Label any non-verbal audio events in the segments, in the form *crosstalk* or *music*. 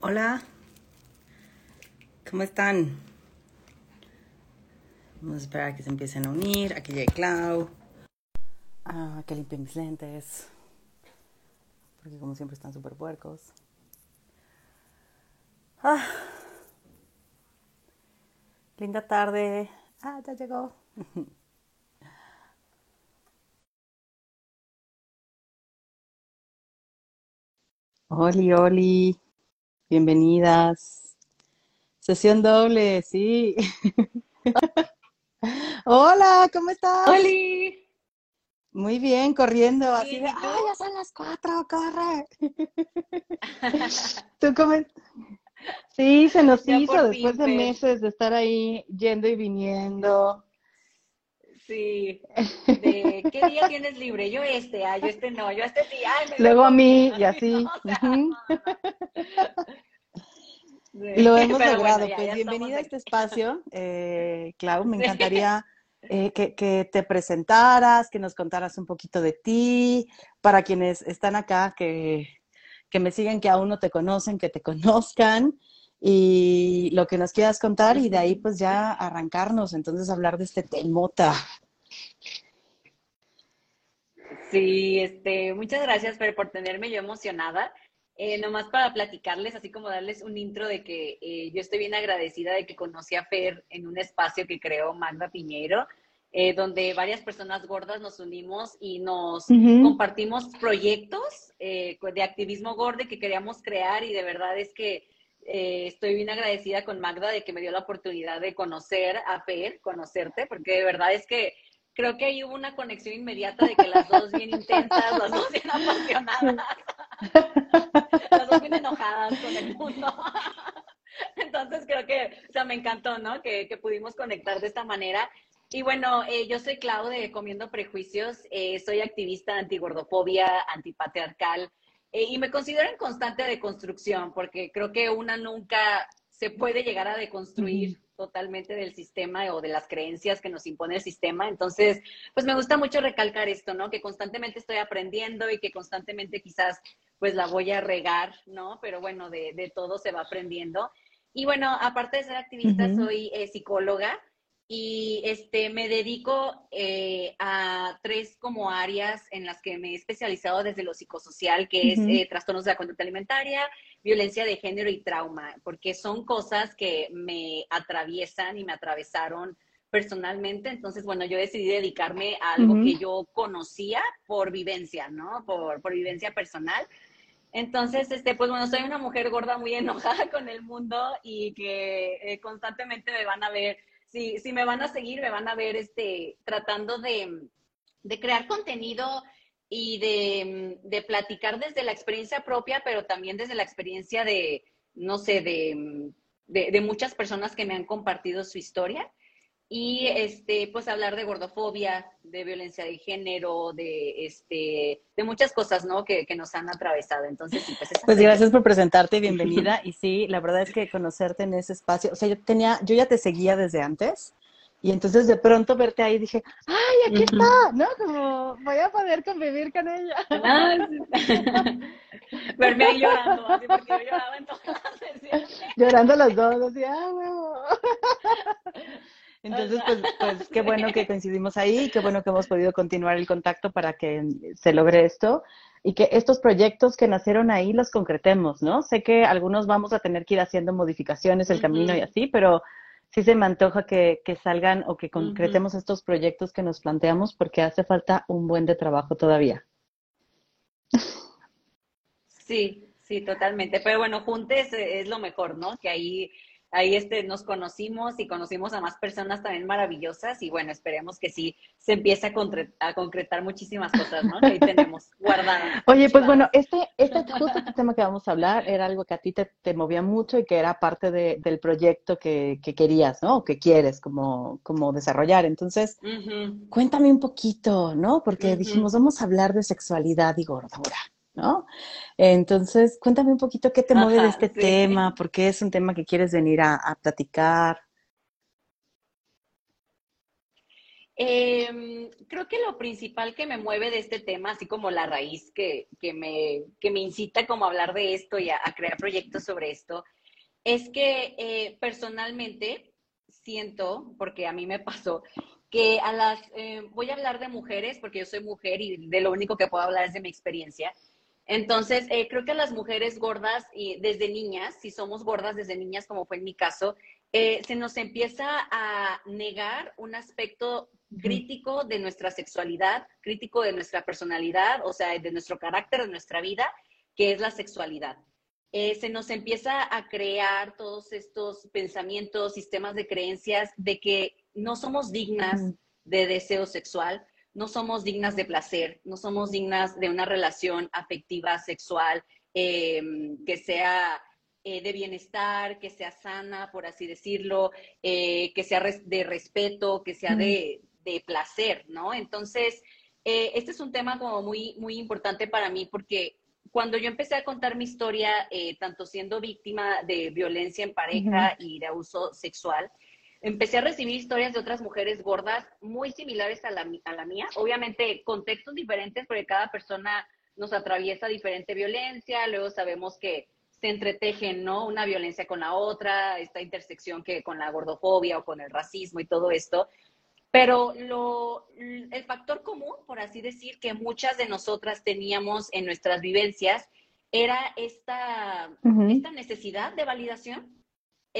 Hola, ¿cómo están? Vamos a esperar a que se empiecen a unir, a que llegue Clau, a que limpien mis lentes, porque como siempre están súper puercos. Ah. Linda tarde. Ah, ya llegó. Oli, Oli, bienvenidas. Sesión doble, sí. *laughs* Hola, ¿cómo estás? ¡Holi! Muy bien, corriendo, así de, ¿y tú? ¡ay, ya son las cuatro, corre! *laughs* ¿Tú cómo? Sí, se nos Ya hizo después fin, de meses de estar ahí yendo y viniendo. Sí. De, ¿qué día tienes libre? Yo este, ah, yo este no, yo este sí, ay, me Luego a mí y así. No, o *laughs* sea, ujú. no, no. Sí, Lo *laughs* hemos pero logrado. bueno, ya, pues ya bienvenida a este espacio, eh, Clau. Me Sí. encantaría eh, que, que te presentaras, que nos contaras un poquito de ti, para quienes están acá, que, que me siguen, que aún no te conocen, que te conozcan, y lo que nos quieras contar, y de ahí pues ya arrancarnos, entonces hablar de este temota. Sí, este, muchas gracias Fer, por tenerme yo emocionada. Eh, nomás para platicarles, así como darles un intro de que eh, yo estoy bien agradecida de que conocí a Fer en un espacio que creó Magda Piñeiro, eh, donde varias personas gordas nos unimos y nos compartimos proyectos de activismo gordo que queríamos crear y de verdad es que eh, estoy bien agradecida con Magda de que me dio la oportunidad de conocer a Fer, conocerte, porque de verdad es que creo que ahí hubo una conexión inmediata de que las dos bien intensas, las dos bien apasionadas, *laughs* las dos bien enojadas con el mundo. Entonces creo que, o sea, me encantó, ¿no? Que, que pudimos conectar de esta manera. Y bueno, eh, yo soy Clau de Comiendo Prejuicios, eh, soy activista antigordofobia, antipatriarcal, eh, y me considero en constante deconstrucción, porque creo que una nunca se puede llegar a deconstruir totalmente del sistema o de las creencias que nos impone el sistema. Entonces, pues me gusta mucho recalcar esto, ¿no? Que constantemente estoy aprendiendo y que constantemente quizás pues la voy a regar, ¿no? Pero bueno, de, de todo se va aprendiendo. Y bueno, aparte de ser activista, soy eh, psicóloga y este, me dedico eh, a tres como áreas en las que me he especializado desde lo psicosocial, que es eh, trastornos de la conducta alimentaria, violencia de género y trauma, porque son cosas que me atraviesan y me atravesaron personalmente. Entonces, bueno, yo decidí dedicarme a algo que yo conocía por vivencia, ¿no? Por, por vivencia personal. Entonces, este, pues bueno, soy una mujer gorda muy *laughs* enojada con el mundo y que eh, constantemente me van a ver, si, si me van a seguir, me van a ver este, tratando de, de crear contenido y de, de platicar desde la experiencia propia, pero también desde la experiencia de, no sé, de, de, de muchas personas que me han compartido su historia. Y este, pues hablar de gordofobia, de violencia de género, de este, de muchas cosas, ¿no? Que, que nos han atravesado. Entonces, sí, pues Pues gracias por presentarte y *laughs* bienvenida. Y sí, la verdad es que conocerte en ese espacio, o sea, yo tenía, yo ya te seguía desde antes. Y entonces de pronto verte ahí dije, ¡ay, aquí está! ¿No? Como voy a poder convivir con ella. Ah. Verme *laughs* ahí llorando, así porque yo lloraba en todas las sesiones. Llorando las dos, así, ¡ah, huevo! *laughs* Entonces, pues, pues *laughs* qué bueno que coincidimos ahí, qué bueno que hemos podido continuar el contacto para que se logre esto y que estos proyectos que nacieron ahí los concretemos, ¿no? Sé que algunos vamos a tener que ir haciendo modificaciones el camino y así, pero sí se me antoja que, que salgan o que concretemos estos proyectos que nos planteamos porque hace falta un buen de trabajo todavía. Sí, sí, totalmente. Pero bueno, juntes eh, es lo mejor, ¿no? Que ahí, ahí este, nos conocimos y conocimos a más personas también maravillosas y bueno, esperemos que sí se empiece a, concre- a concretar muchísimas cosas, ¿no? Que ahí tenemos *laughs* guardadas. Oye, pues bueno, este, este, justo este tema que vamos a hablar era algo que a ti te, te movía mucho y que era parte de- del proyecto que, que querías, ¿no? O que quieres como, como desarrollar. Entonces, cuéntame un poquito, ¿no? Porque dijimos, vamos a hablar de sexualidad y gordura, ¿no? Entonces, cuéntame un poquito qué te mueve de este sí. tema, por qué es un tema que quieres venir a, a platicar. Em, creo que lo principal que me mueve de este tema, así como la raíz que, me, me incita como a hablar de esto y a, crear proyectos sobre esto, es que eh, personalmente siento, porque a mí me pasó, que a las, eh, voy a hablar de mujeres, porque yo soy mujer y de lo único que puedo hablar es de mi experiencia. Entonces, eh, creo que las mujeres gordas, y desde niñas, si somos gordas desde niñas, como fue en mi caso, se nos empieza a negar un aspecto crítico de nuestra sexualidad, crítico de nuestra personalidad, o sea, de nuestro carácter, de nuestra vida, que es la sexualidad. Eh, se nos empieza a crear todos estos pensamientos, sistemas de creencias de que no somos dignas de deseo sexual, no somos dignas de placer, no somos dignas de una relación afectiva, sexual, em, que sea eh, de bienestar, que sea sana, por así decirlo, eh, que sea de respeto, que sea de, de placer, ¿no? Entonces, eh, este es un tema como muy, muy importante para mí porque cuando yo empecé a contar mi historia, eh, tanto siendo víctima de violencia en pareja y de abuso sexual, empecé a recibir historias de otras mujeres gordas muy similares a la, a la mía. Obviamente, contextos diferentes porque cada persona nos atraviesa diferente violencia. Luego sabemos que se entretejen, ¿no? Una violencia con la otra, esta intersección que con la gordofobia o con el racismo y todo esto. Pero lo, el factor común, por así decir, que muchas de nosotras teníamos en nuestras vivencias era esta, esta necesidad de validación,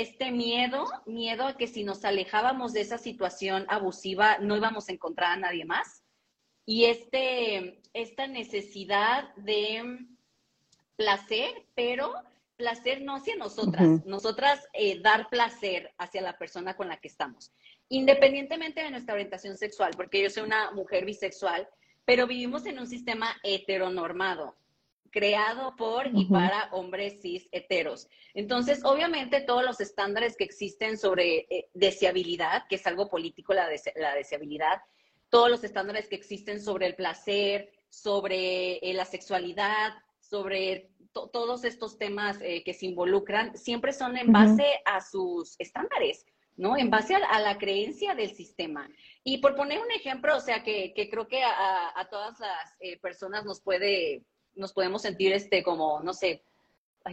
este miedo, miedo a que si nos alejábamos de esa situación abusiva no íbamos a encontrar a nadie más. Y este, esta necesidad de placer, pero placer no hacia nosotras, nosotras eh, dar placer hacia la persona con la que estamos. Independientemente de nuestra orientación sexual, porque yo soy una mujer bisexual, pero vivimos en un sistema heteronormado, creado por y para hombres cis heteros. Entonces, obviamente, todos los estándares que existen sobre eh, deseabilidad, que es algo político la, la deseabilidad, todos los estándares que existen sobre el placer, sobre eh, la sexualidad, sobre todos estos temas eh, que se involucran, siempre son en base a sus estándares. ¿no? En base a, la creencia del sistema. Y por poner un ejemplo, o sea, que, creo que a, todas las eh, personas nos puede, nos podemos sentir este como, no sé,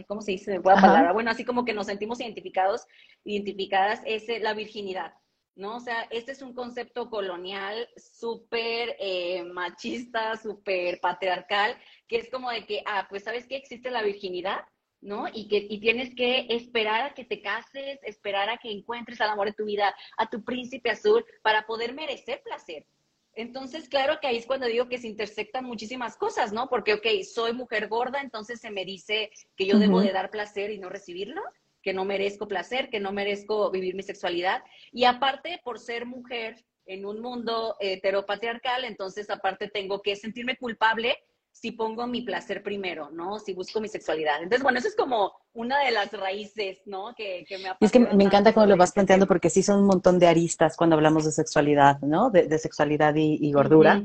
¿cómo se dice? palabra. Bueno, así como que nos sentimos identificados, identificadas, es la virginidad. ¿no? O sea, este es un concepto colonial súper eh, machista, súper patriarcal, que es como de que, ah, pues sabes que existe la virginidad, ¿no? Y que y tienes que esperar a que te cases, esperar a que encuentres al amor de tu vida, a tu príncipe azul, para poder merecer placer. Entonces, claro que ahí es cuando digo que se intersectan muchísimas cosas, ¿no? Porque, ok, soy mujer gorda, entonces se me dice que yo debo de dar placer y no recibirlo, que no merezco placer, que no merezco vivir mi sexualidad. Y aparte, por ser mujer en un mundo heteropatriarcal, entonces aparte tengo que sentirme culpable si pongo mi placer primero, ¿no? Si busco mi sexualidad. Entonces, bueno, eso es como una de las raíces, ¿no? Que, que me Es que me encanta cómo lo vas este planteando porque sí son un montón de aristas cuando hablamos de sexualidad, ¿no? De, sexualidad y, gordura.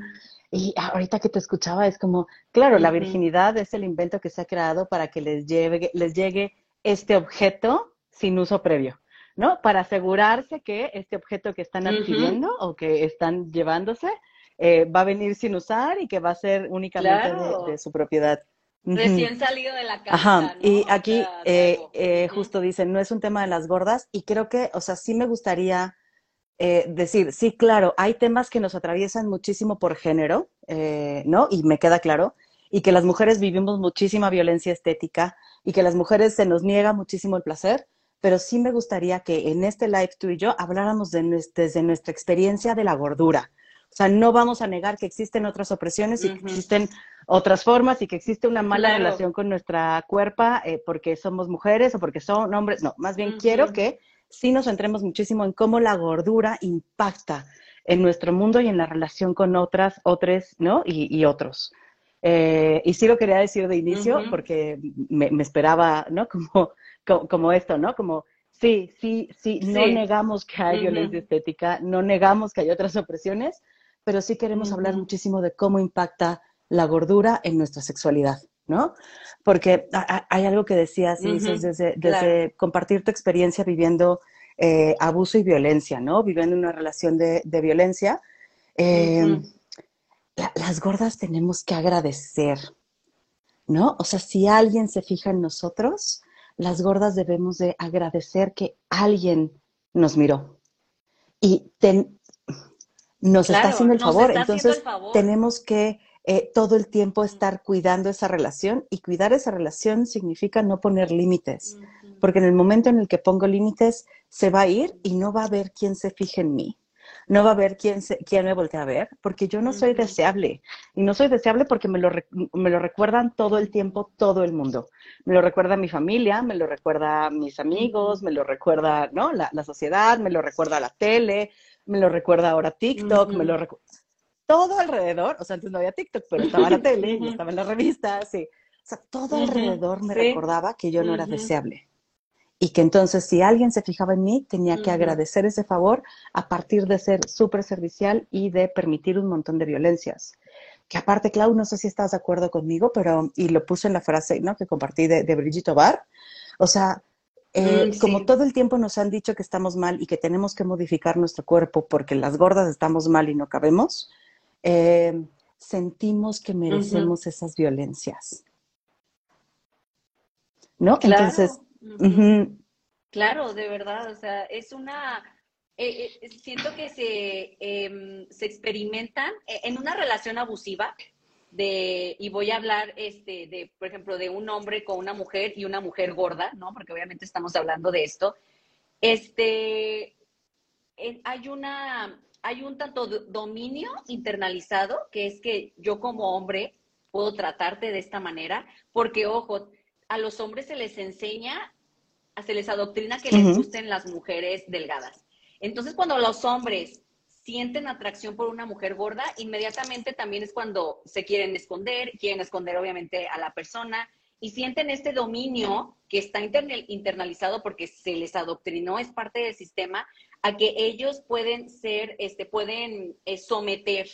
Y ahorita que te escuchaba es como, claro, la virginidad es el invento que se ha creado para que les llegue, les llegue este objeto sin uso previo, ¿no? Para asegurarse que este objeto que están adquiriendo o que están llevándose eh, va a venir sin usar y que va a ser únicamente de, su propiedad. Recién salido de la casa. Ajá. Y aquí eh, eh, justo dicen, no es un tema de las gordas y creo que, o sea, sí me gustaría decir, sí, claro, hay temas que nos atraviesan muchísimo por género, ¿no? Y me queda claro, y que las mujeres vivimos muchísima violencia estética y que las mujeres se nos niega muchísimo el placer, pero sí me gustaría que en este live tú y yo habláramos de, desde nuestra experiencia de la gordura, o sea, no vamos a negar que existen otras opresiones y que existen otras formas y que existe una mala relación con nuestra cuerpa eh, porque somos mujeres o porque son hombres. No, más bien quiero que sí nos centremos muchísimo en cómo la gordura impacta en nuestro mundo y en la relación con otras, otros, ¿no? Y, otros. Eh, y sí lo quería decir de inicio porque me, esperaba, ¿no? Como, como, esto, ¿no? Como sí, sí, sí, no negamos que hay violencia estética, no negamos que hay otras opresiones, pero sí queremos hablar muchísimo de cómo impacta la gordura en nuestra sexualidad, ¿no? Porque hay algo que decías, dices, desde, compartir tu experiencia viviendo eh, abuso y violencia, ¿no? Viviendo una relación de, violencia. eh, las gordas tenemos que agradecer, ¿no? O sea, si alguien se fija en nosotros, las gordas debemos de agradecer que alguien nos miró y nos está haciendo el favor. Entonces, tenemos que eh, todo el tiempo estar cuidando esa relación y cuidar esa relación significa no poner límites, porque en el momento en el que pongo límites, se va a ir y no va a haber quien se fije en mí no va a haber quien, se, quien me voltee a ver, porque yo no soy deseable. Y no soy deseable porque me lo, me lo recuerdan todo el tiempo, todo el mundo. Me lo recuerda mi familia, me lo recuerda mis amigos, me lo recuerda ¿no? la, la sociedad, me lo recuerda la tele, me lo recuerda ahora TikTok, me lo recuerda todo alrededor, o sea, antes no había TikTok, pero estaba la *laughs* tele, y estaba en las revistas, sí. O sea, todo alrededor me recordaba que yo no era deseable. Y que entonces si alguien se fijaba en mí, tenía que agradecer ese favor a partir de ser súper servicial y de permitir un montón de violencias. Que aparte, Clau, no sé si estás de acuerdo conmigo, pero, y lo puse en la frase ¿no? que compartí de, de Brigitte Obar, o sea, eh, mm, como todo el tiempo nos han dicho que estamos mal y que tenemos que modificar nuestro cuerpo porque las gordas estamos mal y no cabemos, eh, sentimos que merecemos esas violencias. ¿No? Entonces, Claro, de verdad, o sea, es una, eh, eh, siento que se, em, se experimentan en una relación abusiva de, y voy a hablar, este, de, por ejemplo, de un hombre con una mujer y una mujer gorda, ¿no? Porque obviamente estamos hablando de esto. Este, hay una, hay un tanto dominio internalizado, que es que yo como hombre puedo tratarte de esta manera, porque, ojo, a los hombres se les enseña, se les adoctrina que les gusten las mujeres delgadas. Entonces, cuando los hombres sienten atracción por una mujer gorda, inmediatamente también es cuando se quieren esconder, quieren esconder obviamente a la persona y sienten este dominio que está internalizado porque se les adoctrinó, es parte del sistema, a que ellos pueden ser, este, pueden eh, someter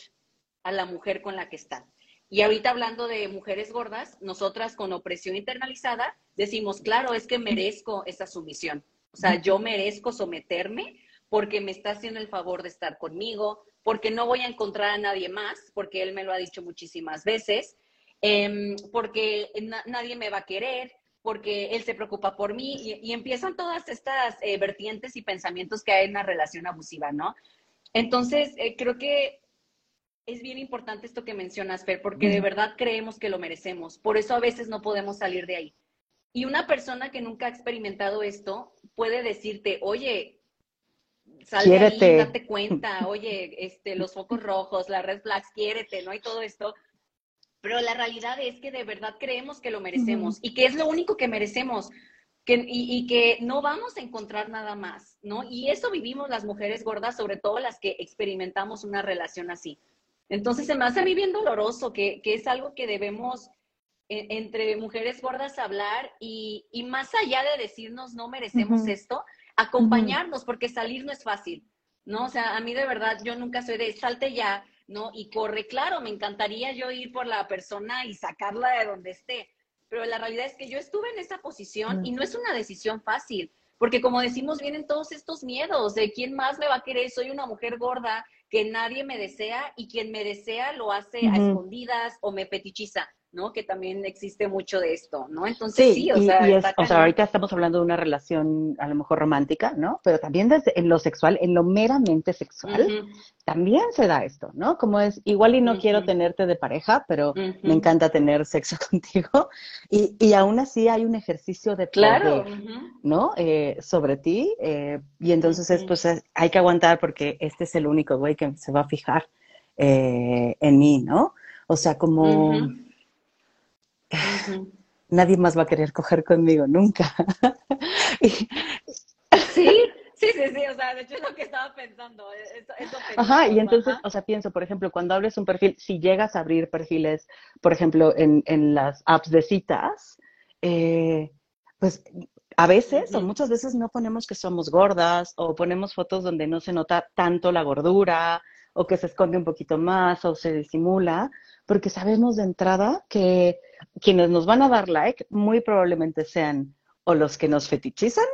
a la mujer con la que están. Y ahorita hablando de mujeres gordas, nosotras con opresión internalizada decimos, claro, es que merezco esa sumisión. O sea, yo merezco someterme porque me está haciendo el favor de estar conmigo, porque no voy a encontrar a nadie más, porque él me lo ha dicho muchísimas veces, em, porque nadie me va a querer, porque él se preocupa por mí y, empiezan todas estas eh, vertientes y pensamientos que hay en una relación abusiva, ¿no? Entonces, eh, creo que es bien importante esto que mencionas, Fer, porque de verdad creemos que lo merecemos. Por eso a veces no podemos salir de ahí. Y una persona que nunca ha experimentado esto puede decirte, oye, sal de ahí, date cuenta, *laughs* oye, este, los focos rojos, las red flags, quiérete, ¿no? hay todo esto. Pero la realidad es que de verdad creemos que lo merecemos y que es lo único que merecemos. Que, y, y, que no vamos a encontrar nada más, ¿no? Y eso vivimos las mujeres gordas, sobre todo las que experimentamos una relación así. Entonces se me hace a mí bien doloroso que, es algo que debemos entre mujeres gordas hablar y, más allá de decirnos no merecemos esto, acompañarnos, porque salir no es fácil, ¿no? O sea, a mí de verdad yo nunca soy de salte ya, ¿no? Y corre, claro, me encantaría yo ir por la persona y sacarla de donde esté, pero la realidad es que yo estuve en esa posición y no es una decisión fácil, porque como decimos, vienen todos estos miedos de quién más me va a querer, soy una mujer gorda, que nadie me desea y quien me desea lo hace a escondidas o me petichiza. ¿No? Que también existe mucho de esto, ¿no? Entonces sí, o, sea, o sea, ahorita estamos hablando de una relación a lo mejor romántica, ¿no? Pero también desde, en lo sexual, en lo meramente sexual, también se da esto, ¿no? Como es, igual y no quiero tenerte de pareja, pero me encanta tener sexo *laughs* contigo. Y, y aún así hay un ejercicio de poder, ¿no? Eh, sobre ti. Eh, y entonces es, pues, hay que aguantar porque este es el único güey que se va a fijar eh, en mí, ¿no? O sea, como nadie más va a querer coger conmigo nunca. *laughs* sí, *laughs* sí, sí, sí, o sea, de hecho es lo que estaba pensando. Ajá, y entonces, o sea, pienso, por ejemplo, cuando abres un perfil, si llegas a abrir perfiles, por ejemplo, en, en las apps de citas, eh, pues a veces o muchas veces no ponemos que somos gordas o ponemos fotos donde no se nota tanto la gordura o que se esconde un poquito más o se disimula, porque sabemos de entrada que quienes nos van a dar like muy probablemente sean o los que nos fetichizan,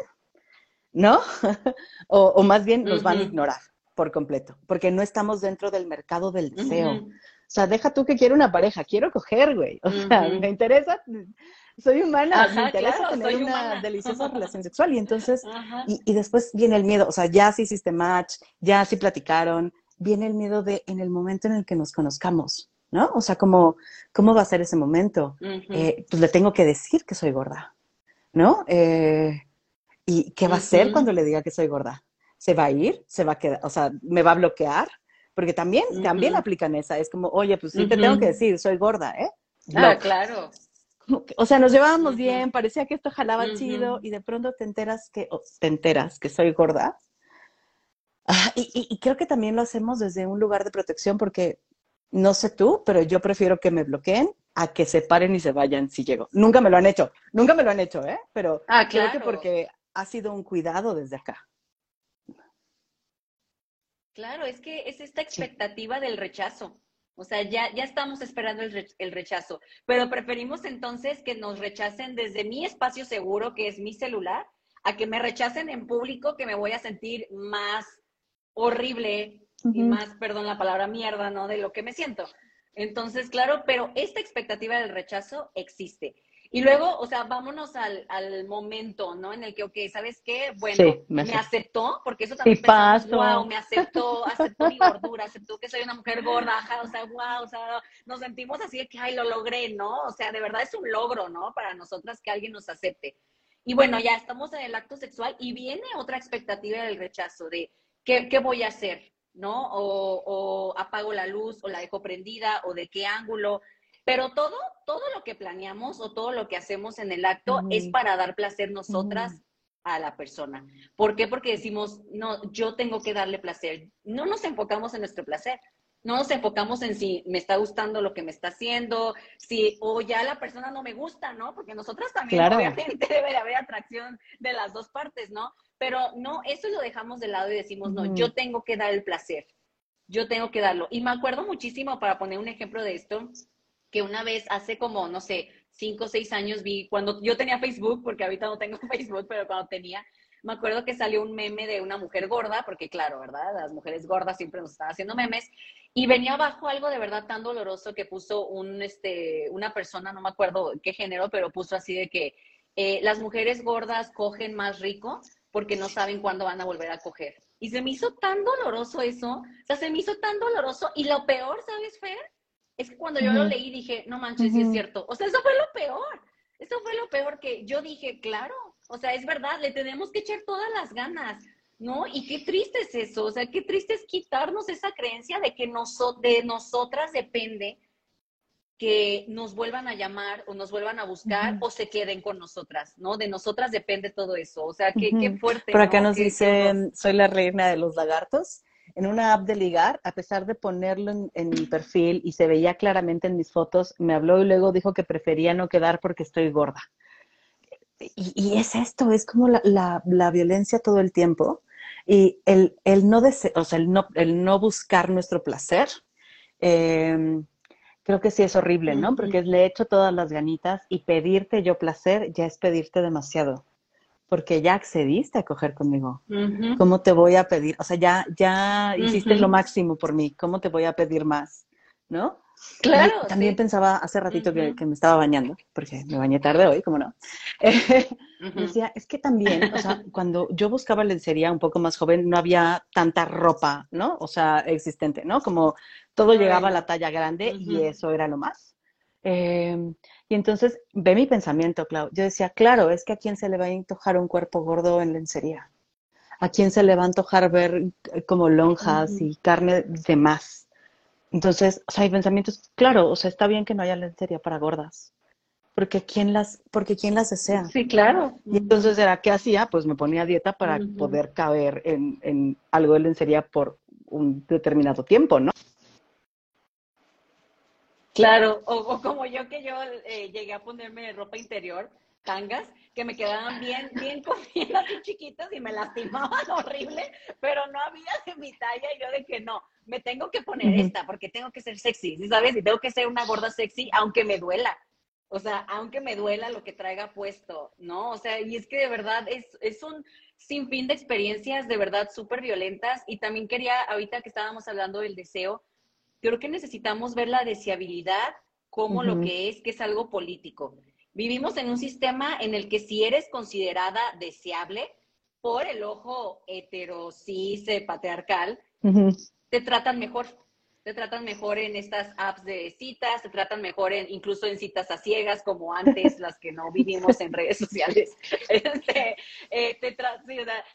¿no? *laughs* o, más bien nos van a ignorar, por completo, porque no estamos dentro del mercado del deseo. O sea, deja tú que quiero una pareja, quiero coger, güey. O sea, me interesa, soy humana, me interesa tener una deliciosa *laughs* relación sexual. Y entonces, y, y, después viene el miedo, o sea, ya sí hiciste match, ya sí platicaron, viene el miedo de en el momento en el que nos conozcamos, ¿no? O sea, como, ¿cómo va a ser ese momento? Eh, pues le tengo que decir que soy gorda, ¿no? Eh, ¿Y qué va a hacer cuando le diga que soy gorda? ¿Se va a ir? ¿Se va a quedar? O sea, ¿me va a bloquear? Porque también, también aplican esa. Es como, oye, pues sí te tengo que decir, soy gorda, ¿eh? Ah, claro. O sea, nos llevábamos bien, parecía que esto jalaba chido y de pronto te enteras que, te enteras que soy gorda. Ah, y, y, creo que también lo hacemos desde un lugar de protección porque no sé tú, pero yo prefiero que me bloqueen a que se paren y se vayan si llego. Nunca me lo han hecho, nunca me lo han hecho, ¿eh? Pero ah, creo que porque ha sido un cuidado desde acá. Claro, es que es esta expectativa del rechazo. O sea, ya, ya estamos esperando el, rechazo, pero preferimos entonces que nos rechacen desde mi espacio seguro, que es mi celular, a que me rechacen en público, que me voy a sentir más horrible y más, perdón la palabra mierda, ¿no? De lo que me siento. Entonces, claro, pero esta expectativa del rechazo existe. Y luego, o sea, vámonos al, al momento, ¿no? En el que, ok, ¿sabes qué? Bueno, me, aceptó, porque eso también pensamos, wow, me aceptó, aceptó mi *laughs* gordura, aceptó que soy una mujer gorda, o sea, wow, o sea, nos sentimos así de que, ay, lo logré, ¿no? O sea, de verdad es un logro, ¿no? Para nosotras que alguien nos acepte. Y bueno, ya estamos en el acto sexual y viene otra expectativa del rechazo, de, ¿qué, qué voy a hacer? ¿No? O, o apago la luz, o la dejo prendida, o de qué ángulo, pero todo, todo lo que planeamos o todo lo que hacemos en el acto es para dar placer nosotras a la persona. ¿Por qué? Porque decimos, no, yo tengo que darle placer. No nos enfocamos en nuestro placer. No nos enfocamos en si me está gustando lo que me está haciendo, si o ya la persona no me gusta, ¿no? Porque nosotras también obviamente *laughs* debe de haber atracción de las dos partes, ¿no? Pero no, eso lo dejamos de lado y decimos, no, yo tengo que dar el placer. Yo tengo que darlo. Y me acuerdo muchísimo, para poner un ejemplo de esto, que una vez hace como, no sé, cinco o seis años vi, cuando yo tenía Facebook, porque ahorita no tengo *laughs* Facebook, pero cuando tenía, me acuerdo que salió un meme de una mujer gorda, porque claro, ¿verdad? Las mujeres gordas siempre nos están haciendo memes, y venía abajo algo de verdad tan doloroso que puso un, este, una persona, no me acuerdo qué género, pero puso así de que eh, las mujeres gordas cogen más rico porque no saben cuándo van a volver a coger. Y se me hizo tan doloroso eso, o sea, se me hizo tan doloroso, y lo peor, ¿sabes, Fer? Es que cuando yo lo leí dije, no manches, sí es cierto. O sea, eso fue lo peor. Eso fue lo peor que yo dije, claro. O sea, es verdad, le tenemos que echar todas las ganas, ¿no? Y qué triste es eso. O sea, qué triste es quitarnos esa creencia de que de nosotras depende que nos vuelvan a llamar o nos vuelvan a buscar o se queden con nosotras, ¿no? De nosotras depende todo eso. O sea, qué, qué fuerte. Por acá nos dicen, soy la reina de los lagartos en una app de ligar, a pesar de ponerlo en, mi perfil y se veía claramente en mis fotos, me habló y luego dijo que prefería no quedar porque estoy gorda. Y, es esto, es como la, violencia todo el tiempo y el, no, o sea, el, no, el no buscar nuestro placer. Em, creo que sí es horrible, ¿no? Porque le he hecho todas las ganitas y pedirte yo placer ya es pedirte demasiado porque ya accediste a coger conmigo. ¿Cómo te voy a pedir? O sea, ya, ya hiciste lo máximo por mí. ¿Cómo te voy a pedir más? ¿No? Claro. también pensaba hace ratito que, me estaba bañando, porque me bañé tarde hoy, ¿cómo no? *laughs* Decía, es que también, o sea, cuando yo buscaba lencería un poco más joven, no había tanta ropa, ¿no? O sea, existente, ¿no? Como todo llegaba a la talla grande y eso era lo más. Eh, y entonces ve mi pensamiento, Clau. Yo decía, claro, es que a quién se le va a antojar un cuerpo gordo en lencería. A quién se le va a antojar ver eh, como lonjas y carne de más. Entonces, o sea, hay pensamientos, claro, o sea, está bien que no haya lencería para gordas. Porque quién las, porque quién las desea. Sí, claro. Y entonces era, ¿qué hacía? Pues me ponía a dieta para poder caber en, en algo de lencería por un determinado tiempo, ¿no? Claro, o, como yo que yo eh, llegué a ponerme ropa interior, tangas, que me quedaban bien, bien comidas y chiquitas y me lastimaban *laughs* horrible, pero no había de mi talla y yo de que no, me tengo que poner esta porque tengo que ser sexy, ¿sí sabes? Y tengo que ser una gorda sexy aunque me duela. O sea, aunque me duela lo que traiga puesto, ¿no? O sea, y es que de verdad es, es un sinfín de experiencias de verdad súper violentas. Y también quería, ahorita que estábamos hablando del deseo, creo que necesitamos ver la deseabilidad como lo que es, que es algo político. Vivimos en un sistema en el que si eres considerada deseable por el ojo heterosis patriarcal, te tratan mejor te tratan mejor en estas apps de citas, te tratan mejor en, incluso en citas a ciegas, como antes las que no vivimos en redes sociales. *laughs* Este, eh, te,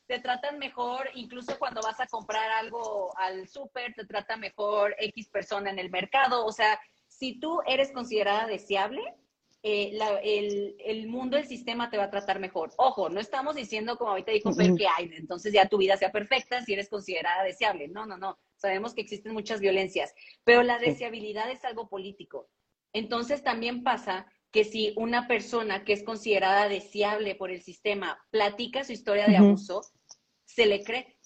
te, tratan mejor, incluso cuando vas a comprar algo al súper, te trata mejor X persona en el mercado. O sea, si tú eres considerada deseable, eh, el, el, mundo, el sistema te va a tratar mejor. Ojo, no estamos diciendo, como ahorita dijo Fer, que hay, entonces ya tu vida sea perfecta si eres considerada deseable. No, no, no. Sabemos que existen muchas violencias, pero la deseabilidad es algo político. Entonces también pasa que si una persona que es considerada deseable por el sistema platica su historia de abuso, se le cree.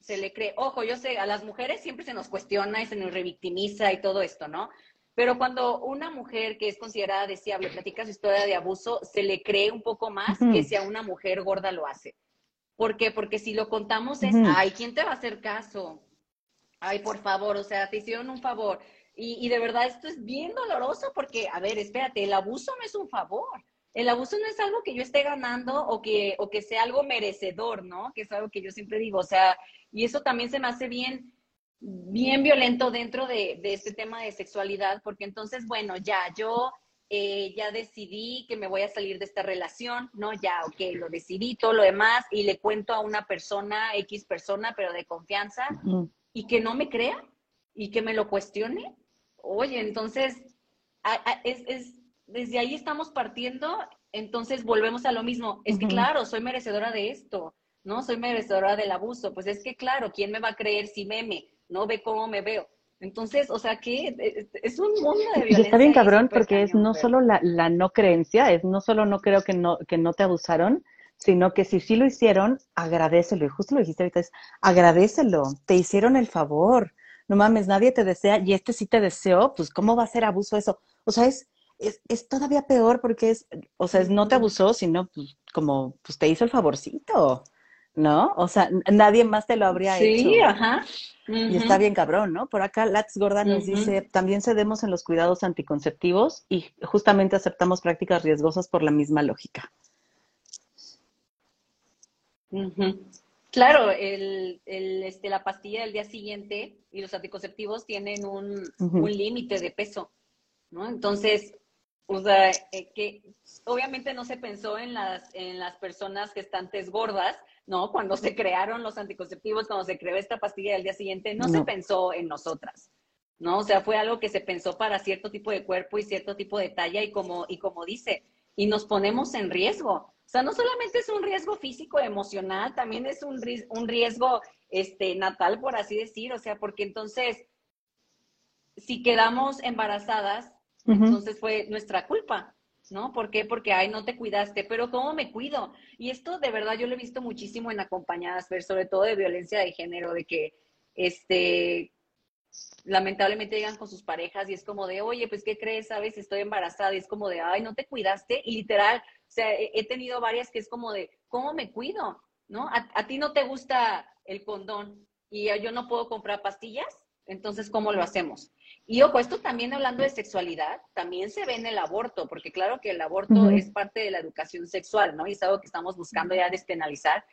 Se le cree. Ojo, yo sé, a las mujeres siempre se nos cuestiona y se nos revictimiza y todo esto, ¿no? Pero cuando una mujer que es considerada deseable platica su historia de abuso, se le cree un poco más que si a una mujer gorda lo hace. ¿Por qué? Porque si lo contamos es, ay, ¿quién te va a hacer caso? Ay, por favor, o sea, te hicieron un favor. Y, y de verdad esto es bien doloroso porque, a ver, espérate, el abuso no es un favor. El abuso no es algo que yo esté ganando o que, o que sea algo merecedor, ¿no? Que es algo que yo siempre digo, o sea, y eso también se me hace bien, bien violento dentro de, este tema de sexualidad, porque entonces, bueno, ya yo eh, ya decidí que me voy a salir de esta relación, ¿no? Ya, ok, lo decidí, todo lo demás, y le cuento a una persona, X persona, pero de confianza, y que no me crea y que me lo cuestione. Oye, entonces, es, desde ahí estamos partiendo, entonces volvemos a lo mismo. Es que, claro, soy merecedora de esto, ¿no? Soy merecedora del abuso. Pues es que, claro, ¿quién me va a creer si meme? No ve cómo me veo. Entonces, o sea, que es un mundo de violencia. Y está bien cabrón porque es no solo la, la, no creencia, es no solo no creo que no, que no te abusaron, sino que si sí lo hicieron, agradecelo. Y justo lo dijiste ahorita, es agradecelo, te hicieron el favor. No mames, nadie te desea y este sí te deseó, pues ¿cómo va a ser abuso eso? O sea, es, es, es todavía peor porque es, o sea, es no te abusó, sino pues, como, pues te hizo el favorcito. ¿No? O sea, nadie más te lo habría hecho. Sí, ajá. Y está bien cabrón, ¿no? Por acá Lats Gorda nos dice, también cedemos en los cuidados anticonceptivos y justamente aceptamos prácticas riesgosas por la misma lógica. Claro, el, el, este, la pastilla del día siguiente y los anticonceptivos tienen un, un límite de peso, ¿no? Entonces, o sea, eh, que obviamente no se pensó en las, en las personas gestantes gordas, ¿no? Cuando se crearon los anticonceptivos, cuando se creó esta pastilla del día siguiente, no, se pensó en nosotras, ¿no? O sea, fue algo que se pensó para cierto tipo de cuerpo y cierto tipo de talla y como, y como dice, y nos ponemos en riesgo. O sea, no solamente es un riesgo físico, emocional, también es un, un riesgo este, natal, por así decir, o sea, porque entonces, si quedamos embarazadas, entonces fue nuestra culpa, ¿no? ¿Por qué? Porque, ay, no te cuidaste, pero ¿cómo me cuido? Y esto de verdad yo lo he visto muchísimo en acompañadas, pero sobre todo de violencia de género, de que, este, lamentablemente llegan con sus parejas y es como de, oye, pues, ¿qué crees? ¿Sabes? Estoy embarazada y es como de, ay, no te cuidaste. Y literal, o sea, he, tenido varias que es como de, ¿cómo me cuido? ¿No? A, a ti no te gusta el condón y yo no puedo comprar pastillas, entonces, ¿cómo lo hacemos? Y ojo, esto también hablando de sexualidad, también se ve en el aborto, porque claro que el aborto es parte de la educación sexual, ¿no? Y es algo que estamos buscando ya despenalizar,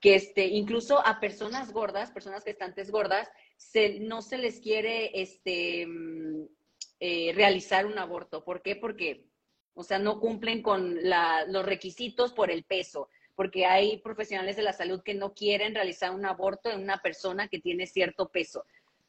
que este, incluso a personas gordas, personas gestantes gordas, se, no se les quiere este, mm, eh, realizar un aborto. ¿Por qué? Porque, o sea, no cumplen con los requisitos por el peso, porque hay profesionales de la salud que no quieren realizar un aborto en una persona que tiene cierto peso.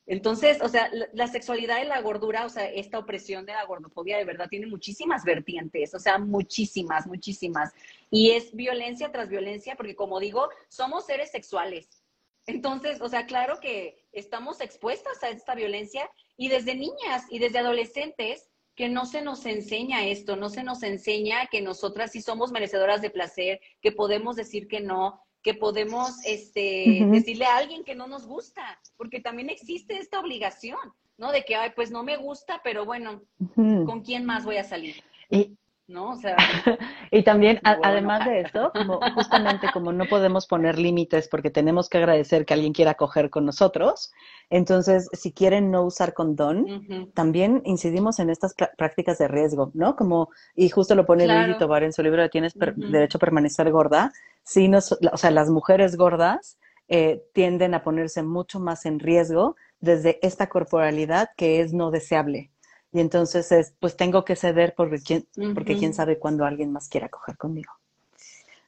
Entonces, o sea, la, sexualidad y la gordura, o sea, esta opresión de la gordofobia de verdad tiene muchísimas vertientes, o sea, muchísimas, muchísimas. Y es violencia tras violencia, porque como digo, somos seres sexuales. Entonces, o sea, claro que estamos expuestas a esta violencia y desde niñas y desde adolescentes que no se nos enseña esto, no se nos enseña que nosotras sí somos merecedoras de placer, que podemos decir que no, que podemos este, decirle a alguien que no nos gusta, porque también existe esta obligación, ¿no? De que, ay, pues no me gusta, pero bueno, ¿con quién más voy a salir? Y, ¿no? O sea, *laughs* y también, además de esto, como justamente como no podemos poner límites porque tenemos que agradecer que alguien quiera coger con nosotros, entonces, si quieren no usar condón, también incidimos en estas prácticas de riesgo, ¿no? Como, y justo lo pone claro. Tobar en su libro de Tienes derecho a permanecer gorda, sí nos, o sea, las mujeres gordas eh, tienden a ponerse mucho más en riesgo desde esta corporalidad que es no deseable. Y entonces es, pues tengo que ceder porque quién, porque quién sabe cuándo alguien más quiera coger conmigo.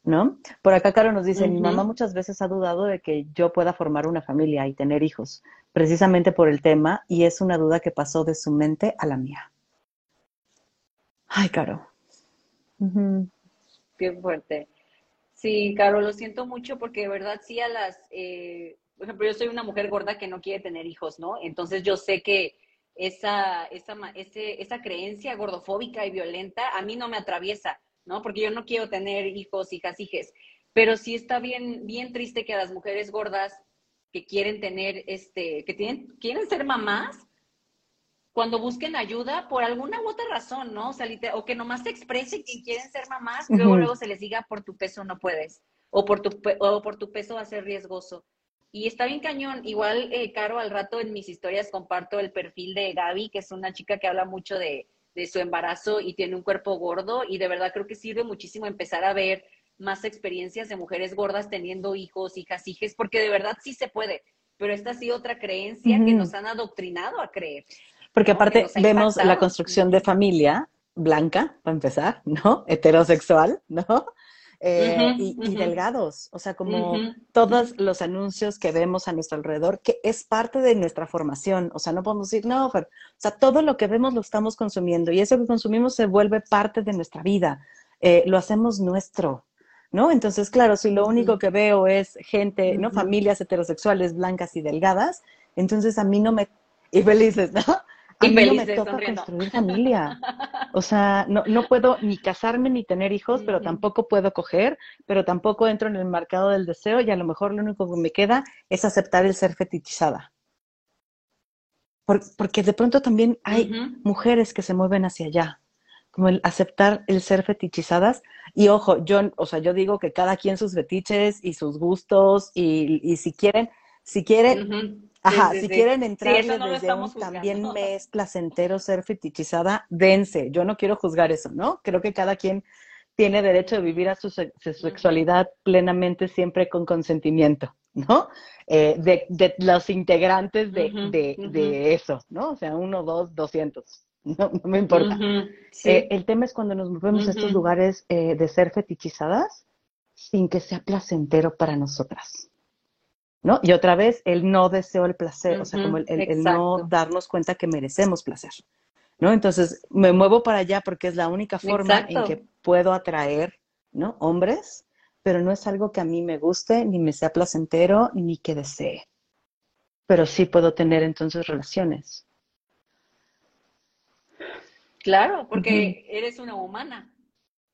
¿No? Por acá Caro nos dice, mi mamá muchas veces ha dudado de que yo pueda formar una familia y tener hijos, precisamente por el tema, y es una duda que pasó de su mente a la mía. Ay, Caro. Qué fuerte. Sí, Caro, lo siento mucho porque de verdad sí a las, eh, por ejemplo, yo soy una mujer gorda que no quiere tener hijos, ¿no? Entonces yo sé que esa, esa, esa creencia gordofóbica y violenta a mí no me atraviesa, ¿no? Porque yo no quiero tener hijos, hijas, hijes. Pero sí está bien, bien triste que a las mujeres gordas que quieren tener, este, que tienen, quieren ser mamás, cuando busquen ayuda por alguna u otra razón, ¿no? O, sea, o que nomás se expresen que quieren ser mamás, luego, luego se les diga por tu peso no puedes, o por tu, o por tu peso va a ser riesgoso. Y está bien cañón. Igual, eh, Caro, al rato en mis historias comparto el perfil de Gaby, que es una chica que habla mucho de, su embarazo y tiene un cuerpo gordo. Y de verdad creo que sirve muchísimo empezar a ver más experiencias de mujeres gordas teniendo hijos, hijas, hijes, porque de verdad sí se puede. Pero esta ha sido otra creencia que nos han adoctrinado a creer. Porque aparte vemos la construcción de familia blanca, para empezar, ¿no? Heterosexual, ¿no? Eh, y, delgados, o sea, como todos los anuncios que vemos a nuestro alrededor, que es parte de nuestra formación, o sea, no podemos decir, no, o sea, todo lo que vemos lo estamos consumiendo y eso que consumimos se vuelve parte de nuestra vida, eh, lo hacemos nuestro, ¿no? Entonces, claro, si lo único que veo es gente, ¿no? Familias heterosexuales blancas y delgadas, entonces a mí no me... Y felices, ¿no? A mí no me toca construir familia. *laughs* O sea, no, no puedo ni casarme ni tener hijos, pero tampoco puedo coger, pero tampoco entro en el mercado del deseo y a lo mejor lo único que me queda es aceptar el ser fetichizada. porque de pronto también hay mujeres que se mueven hacia allá, como el aceptar el ser fetichizadas. Y ojo, yo, o sea, yo digo que cada quien sus fetiches y sus gustos y, y si quieren, si quieren, Ajá, si quieren entrar desde un también me es placentero ser fetichizada, dense. Yo no quiero juzgar eso, ¿no? Creo que cada quien tiene derecho de vivir a su, sexualidad plenamente siempre con consentimiento, ¿no? Eh, de, los integrantes de, eso, ¿no? O sea, uno, dos, doscientos. *laughs* No, me importa. Eh, el tema es cuando nos movemos a estos lugares eh, de ser fetichizadas sin que sea placentero para nosotras. ¿No? Y otra vez, el no deseo el placer, o sea, como el, no darnos cuenta que merecemos placer, ¿no? Entonces, me muevo para allá porque es la única forma en que puedo atraer, ¿no? Hombres, pero no es algo que a mí me guste, ni me sea placentero, ni que desee. Pero sí puedo tener entonces relaciones. Claro, porque eres una humana,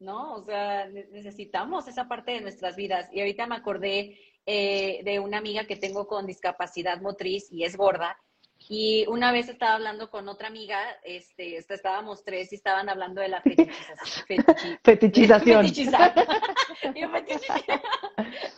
¿no? O sea, necesitamos esa parte de nuestras vidas. Y ahorita me acordé eh, de una amiga que tengo con discapacidad motriz y es gorda. Y una vez estaba hablando con otra amiga, este, estábamos tres y estaban hablando de la *laughs* fetichización. *laughs*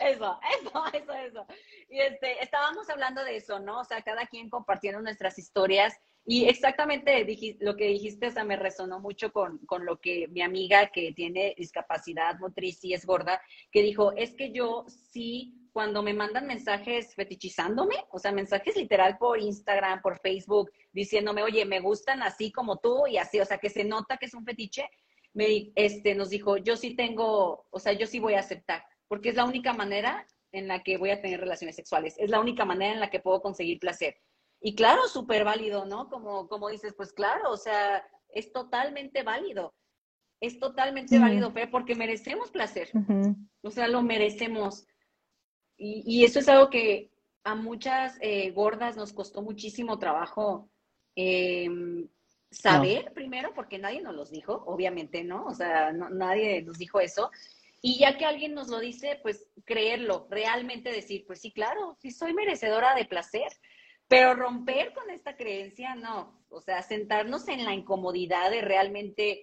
eso, eso, eso, eso. Y este, estábamos hablando de eso, ¿no? O sea, cada quien compartiendo nuestras historias. Y exactamente lo que dijiste, o sea, me resonó mucho con, con lo que mi amiga que tiene discapacidad motriz y es gorda, que dijo, es que yo sí cuando me mandan mensajes fetichizándome, o sea, mensajes literal por Instagram, por Facebook, diciéndome, oye, me gustan así como tú y así, o sea, que se nota que es un fetiche, me, este, nos dijo, yo sí tengo, o sea, yo sí voy a aceptar, porque es la única manera en la que voy a tener relaciones sexuales, es la única manera en la que puedo conseguir placer. Y claro, súper válido, ¿no? Como, como dices, pues claro, o sea, es totalmente válido. Es totalmente válido, porque merecemos placer. O sea, lo merecemos. Y, eso es algo que a muchas eh, gordas nos costó muchísimo trabajo em, saber primero, porque nadie nos los dijo, obviamente, ¿no? O sea, nadie nos dijo eso. Y ya que alguien nos lo dice, pues creerlo, realmente decir, pues sí, claro, sí soy merecedora de placer, pero romper con esta creencia, no. O sea, sentarnos en la incomodidad de realmente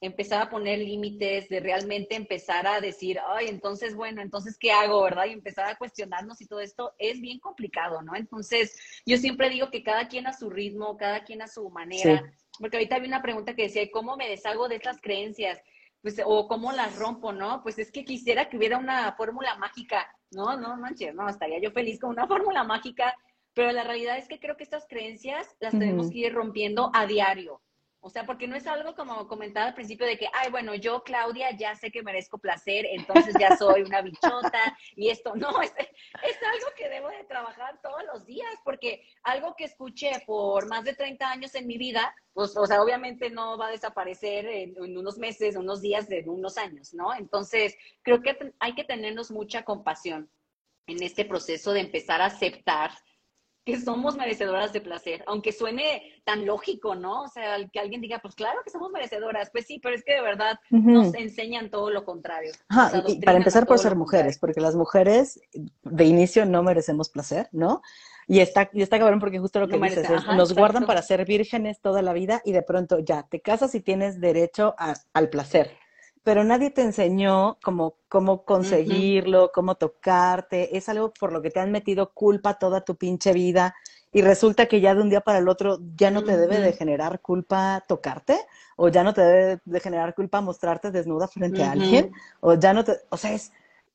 empezar a poner límites, de realmente empezar a decir, ay, entonces, bueno, entonces, ¿qué hago, verdad? Y empezar a cuestionarnos y todo esto es bien complicado, ¿no? Entonces, yo siempre digo que cada quien a su ritmo, cada quien a su manera, porque ahorita había una pregunta que decía, ¿cómo me deshago de estas creencias? Pues, o cómo las rompo, ¿no? Pues es que quisiera que hubiera una fórmula mágica, no, no, manches, no, estaría yo feliz con una fórmula mágica, pero la realidad es que creo que estas creencias las tenemos que ir rompiendo a diario, o sea, porque no es algo como comentaba al principio de que, ay, bueno, yo, Claudia, ya sé que merezco placer, entonces ya soy una bichota y esto. No, es, es algo que debo de trabajar todos los días, porque algo que escuché por más de 30 años en mi vida, pues, o sea, obviamente no va a desaparecer en, en unos meses, unos días, en unos años, ¿no? Entonces, creo que hay que tenernos mucha compasión en este proceso de empezar a aceptar que somos merecedoras de placer, aunque suene tan lógico, ¿no? O sea, que alguien diga, pues claro que somos merecedoras, pues sí, pero es que de verdad nos enseñan todo lo contrario. y para empezar por ser mujeres, porque las mujeres de inicio no merecemos placer, ¿no? Y está, y está cabrón porque justo lo que dices es, nos guardan para ser vírgenes toda la vida y de pronto ya, te casas y tienes derecho al placer pero nadie te enseñó cómo, cómo conseguirlo, cómo tocarte. Es algo por lo que te han metido culpa toda tu pinche vida y resulta que ya de un día para el otro ya no te debe de generar culpa tocarte o ya no te debe de generar culpa mostrarte desnuda frente a alguien o ya no te, o sea, es,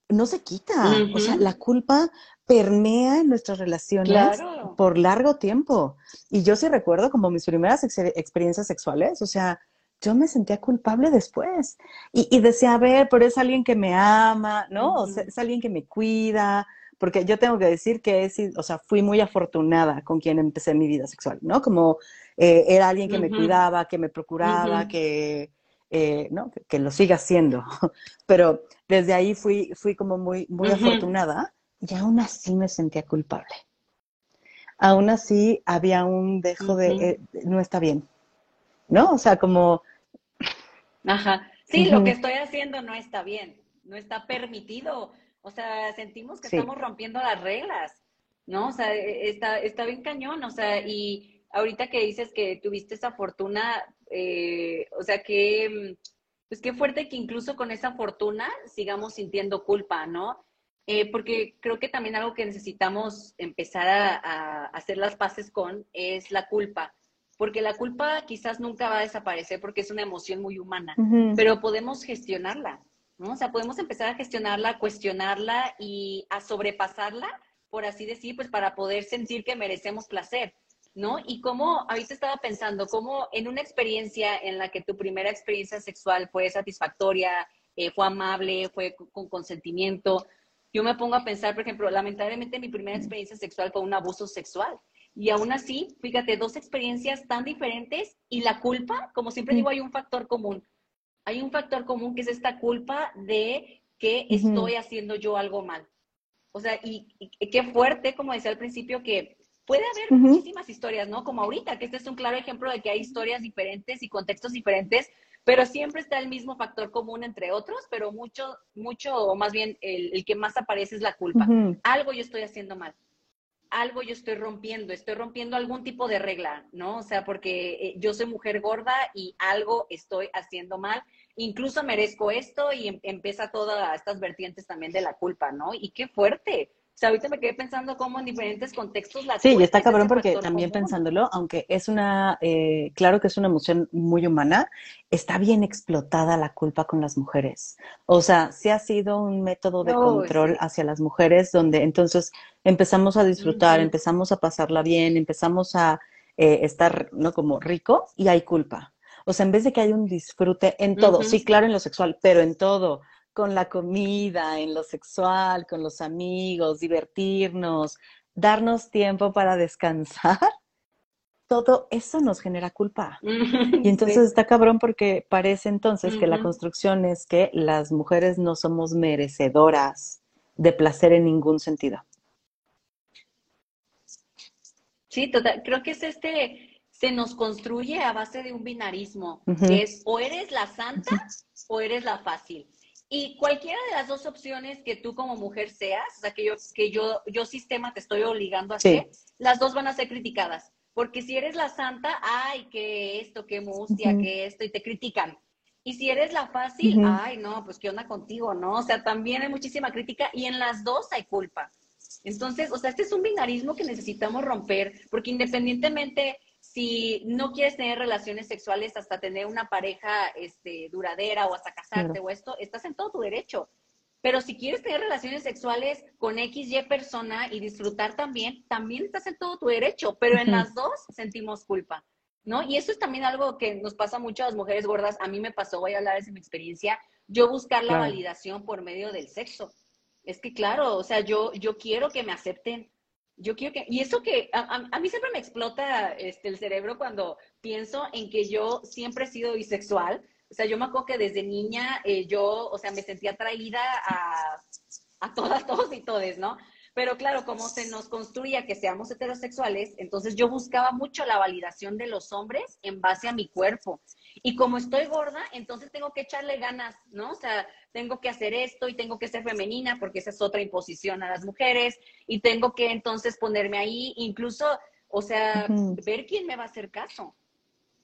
no se quita. O sea, la culpa permea en nuestras relaciones por largo tiempo. Y yo sí recuerdo como mis primeras experiencias sexuales, o sea, yo me sentía culpable después. Y, decía, a ver, pero es alguien que me ama, ¿no? O sea, es alguien que me cuida, porque yo tengo que decir que es, o sea, fui muy afortunada con quien empecé mi vida sexual, ¿no? Como eh, era alguien que me cuidaba, que me procuraba, que, eh, ¿no? Que, lo siga haciendo. *laughs* Pero desde ahí fui, fui como muy, muy afortunada y aún así me sentía culpable. Aún así había un dejo de, eh, no está bien, ¿no? O sea, como Ajá. Sí, lo que estoy haciendo no está bien, no está permitido. O sea, sentimos que estamos rompiendo las reglas, ¿no? O sea, e, está, está bien cañón, o sea, y ahorita que dices que tuviste esa fortuna, eh, o sea, que, pues qué fuerte que incluso con esa fortuna sigamos sintiendo culpa, ¿no? Eh, porque creo que también algo que necesitamos empezar a hacer las paces con es la culpa porque la culpa quizás nunca va a desaparecer porque es una emoción muy humana, pero podemos gestionarla, ¿no? O sea, podemos empezar a gestionarla, a cuestionarla y a sobrepasarla, por así decir, pues para poder sentir que merecemos placer, ¿no? Y como ahorita estaba pensando, cómo en una experiencia en la que tu primera experiencia sexual fue satisfactoria, eh, fue amable, fue con consentimiento, yo me pongo a pensar, por ejemplo, lamentablemente mi primera experiencia sexual fue un abuso sexual. Y aún así, fíjate, dos experiencias tan diferentes y la culpa, como siempre digo, hay un factor común. Hay un factor común que es esta culpa de que estoy haciendo yo algo mal. O sea, y, qué fuerte, como decía al principio, que puede haber muchísimas historias, ¿no? Como ahorita, que este es un claro ejemplo de que hay historias diferentes y contextos diferentes, pero siempre está el mismo factor común entre otros, pero mucho, mucho, o más bien el, que más aparece es la culpa. Algo yo estoy haciendo mal algo yo estoy rompiendo, estoy rompiendo algún tipo de regla, ¿no? O sea, porque eh, yo soy mujer gorda y algo estoy haciendo mal, incluso merezco esto y em, empieza todas estas vertientes también de la culpa, ¿no? Y qué fuerte, o sea, ahorita me quedé pensando cómo en diferentes contextos la Sí, y está cabrón porque también pensándolo, aunque es una, eh, claro que es una emoción muy humana, está bien explotada la culpa con las mujeres. O sea, sí ha sido un método de control hacia las mujeres donde entonces empezamos a disfrutar, empezamos a pasarla bien, empezamos a eh, estar, ¿no? Como rico y hay culpa. O sea, en vez de que haya un disfrute en todo, sí, claro, en lo sexual, pero en todo, con la comida, en lo sexual, con los amigos, divertirnos, darnos tiempo para descansar, *laughs* todo eso nos genera culpa. *laughs* Y entonces está cabrón porque parece entonces que la construcción es que las mujeres no somos merecedoras de placer en ningún sentido. Sí, total. Creo que es este, se nos construye a base de un binarismo, que es o eres la santa o eres la fácil. Y cualquiera de las dos opciones que tú como mujer seas, o sea, que yo, que yo, yo sistema te estoy obligando a hacer, las dos van a ser criticadas. Porque si eres la santa, ay, que esto, que mustia, que esto, y te critican. Y si eres la fácil, ay, no, pues qué onda contigo, ¿no? O sea, también hay muchísima crítica y en las dos hay culpa. Entonces, o sea, este es un binarismo que necesitamos romper, porque independientemente si no quieres tener relaciones sexuales hasta tener una pareja este, duradera o hasta casarte o esto, estás en todo tu derecho. Pero si quieres tener relaciones sexuales con X, Y persona y disfrutar también, también estás en todo tu derecho, pero en las dos sentimos culpa, ¿no? Y eso es también algo que nos pasa mucho a las mujeres gordas. A mí me pasó, voy a hablar de mi experiencia, yo buscar la validación por medio del sexo. Es que claro, o sea, yo, yo quiero que me acepten, yo quiero que, y eso que a, mí siempre me explota este, el cerebro cuando pienso en que yo siempre he sido bisexual. O sea, yo me acuerdo que desde niña eh, yo, o sea, me sentía atraída a, a todas, todos y todes, ¿no? Pero claro, como se nos construía que seamos heterosexuales, entonces yo buscaba mucho la validación de los hombres en base a mi cuerpo. Y como estoy gorda, entonces tengo que echarle ganas, ¿no? O sea, tengo que hacer esto y tengo que ser femenina porque esa es otra imposición a las mujeres y tengo que entonces ponerme ahí, incluso, o sea, ver quién me va a hacer caso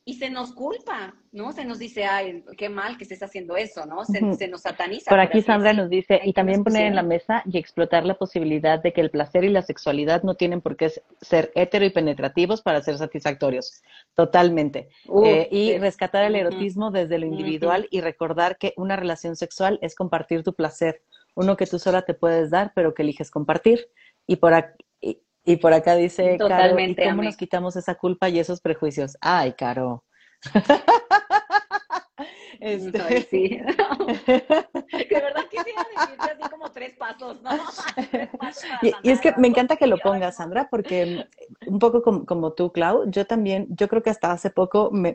y se nos culpa, ¿no? Se nos dice, ay, qué mal que estés haciendo eso, ¿no? Se, nos sataniza. Por aquí Sandra nos dice, y también poner en la mesa y explotar la posibilidad de que el placer y la sexualidad no tienen por qué ser hetero y penetrativos para ser satisfactorios. Totalmente. Eh, y rescatar el erotismo desde lo individual y recordar que una relación sexual es compartir tu placer, uno que tú sola te puedes dar, pero que eliges compartir. Y por aquí, y por acá dice, Totalmente, Caro, ¿y cómo nos quitamos esa culpa y esos prejuicios? Ay, Caro. *laughs* este... sí. *laughs* de verdad quisiera decirte así como tres pasos, ¿no? *laughs* y, es que me encanta que lo pongas, Sandra, porque un poco como, tú, Clau, yo también, yo creo que hasta hace poco me,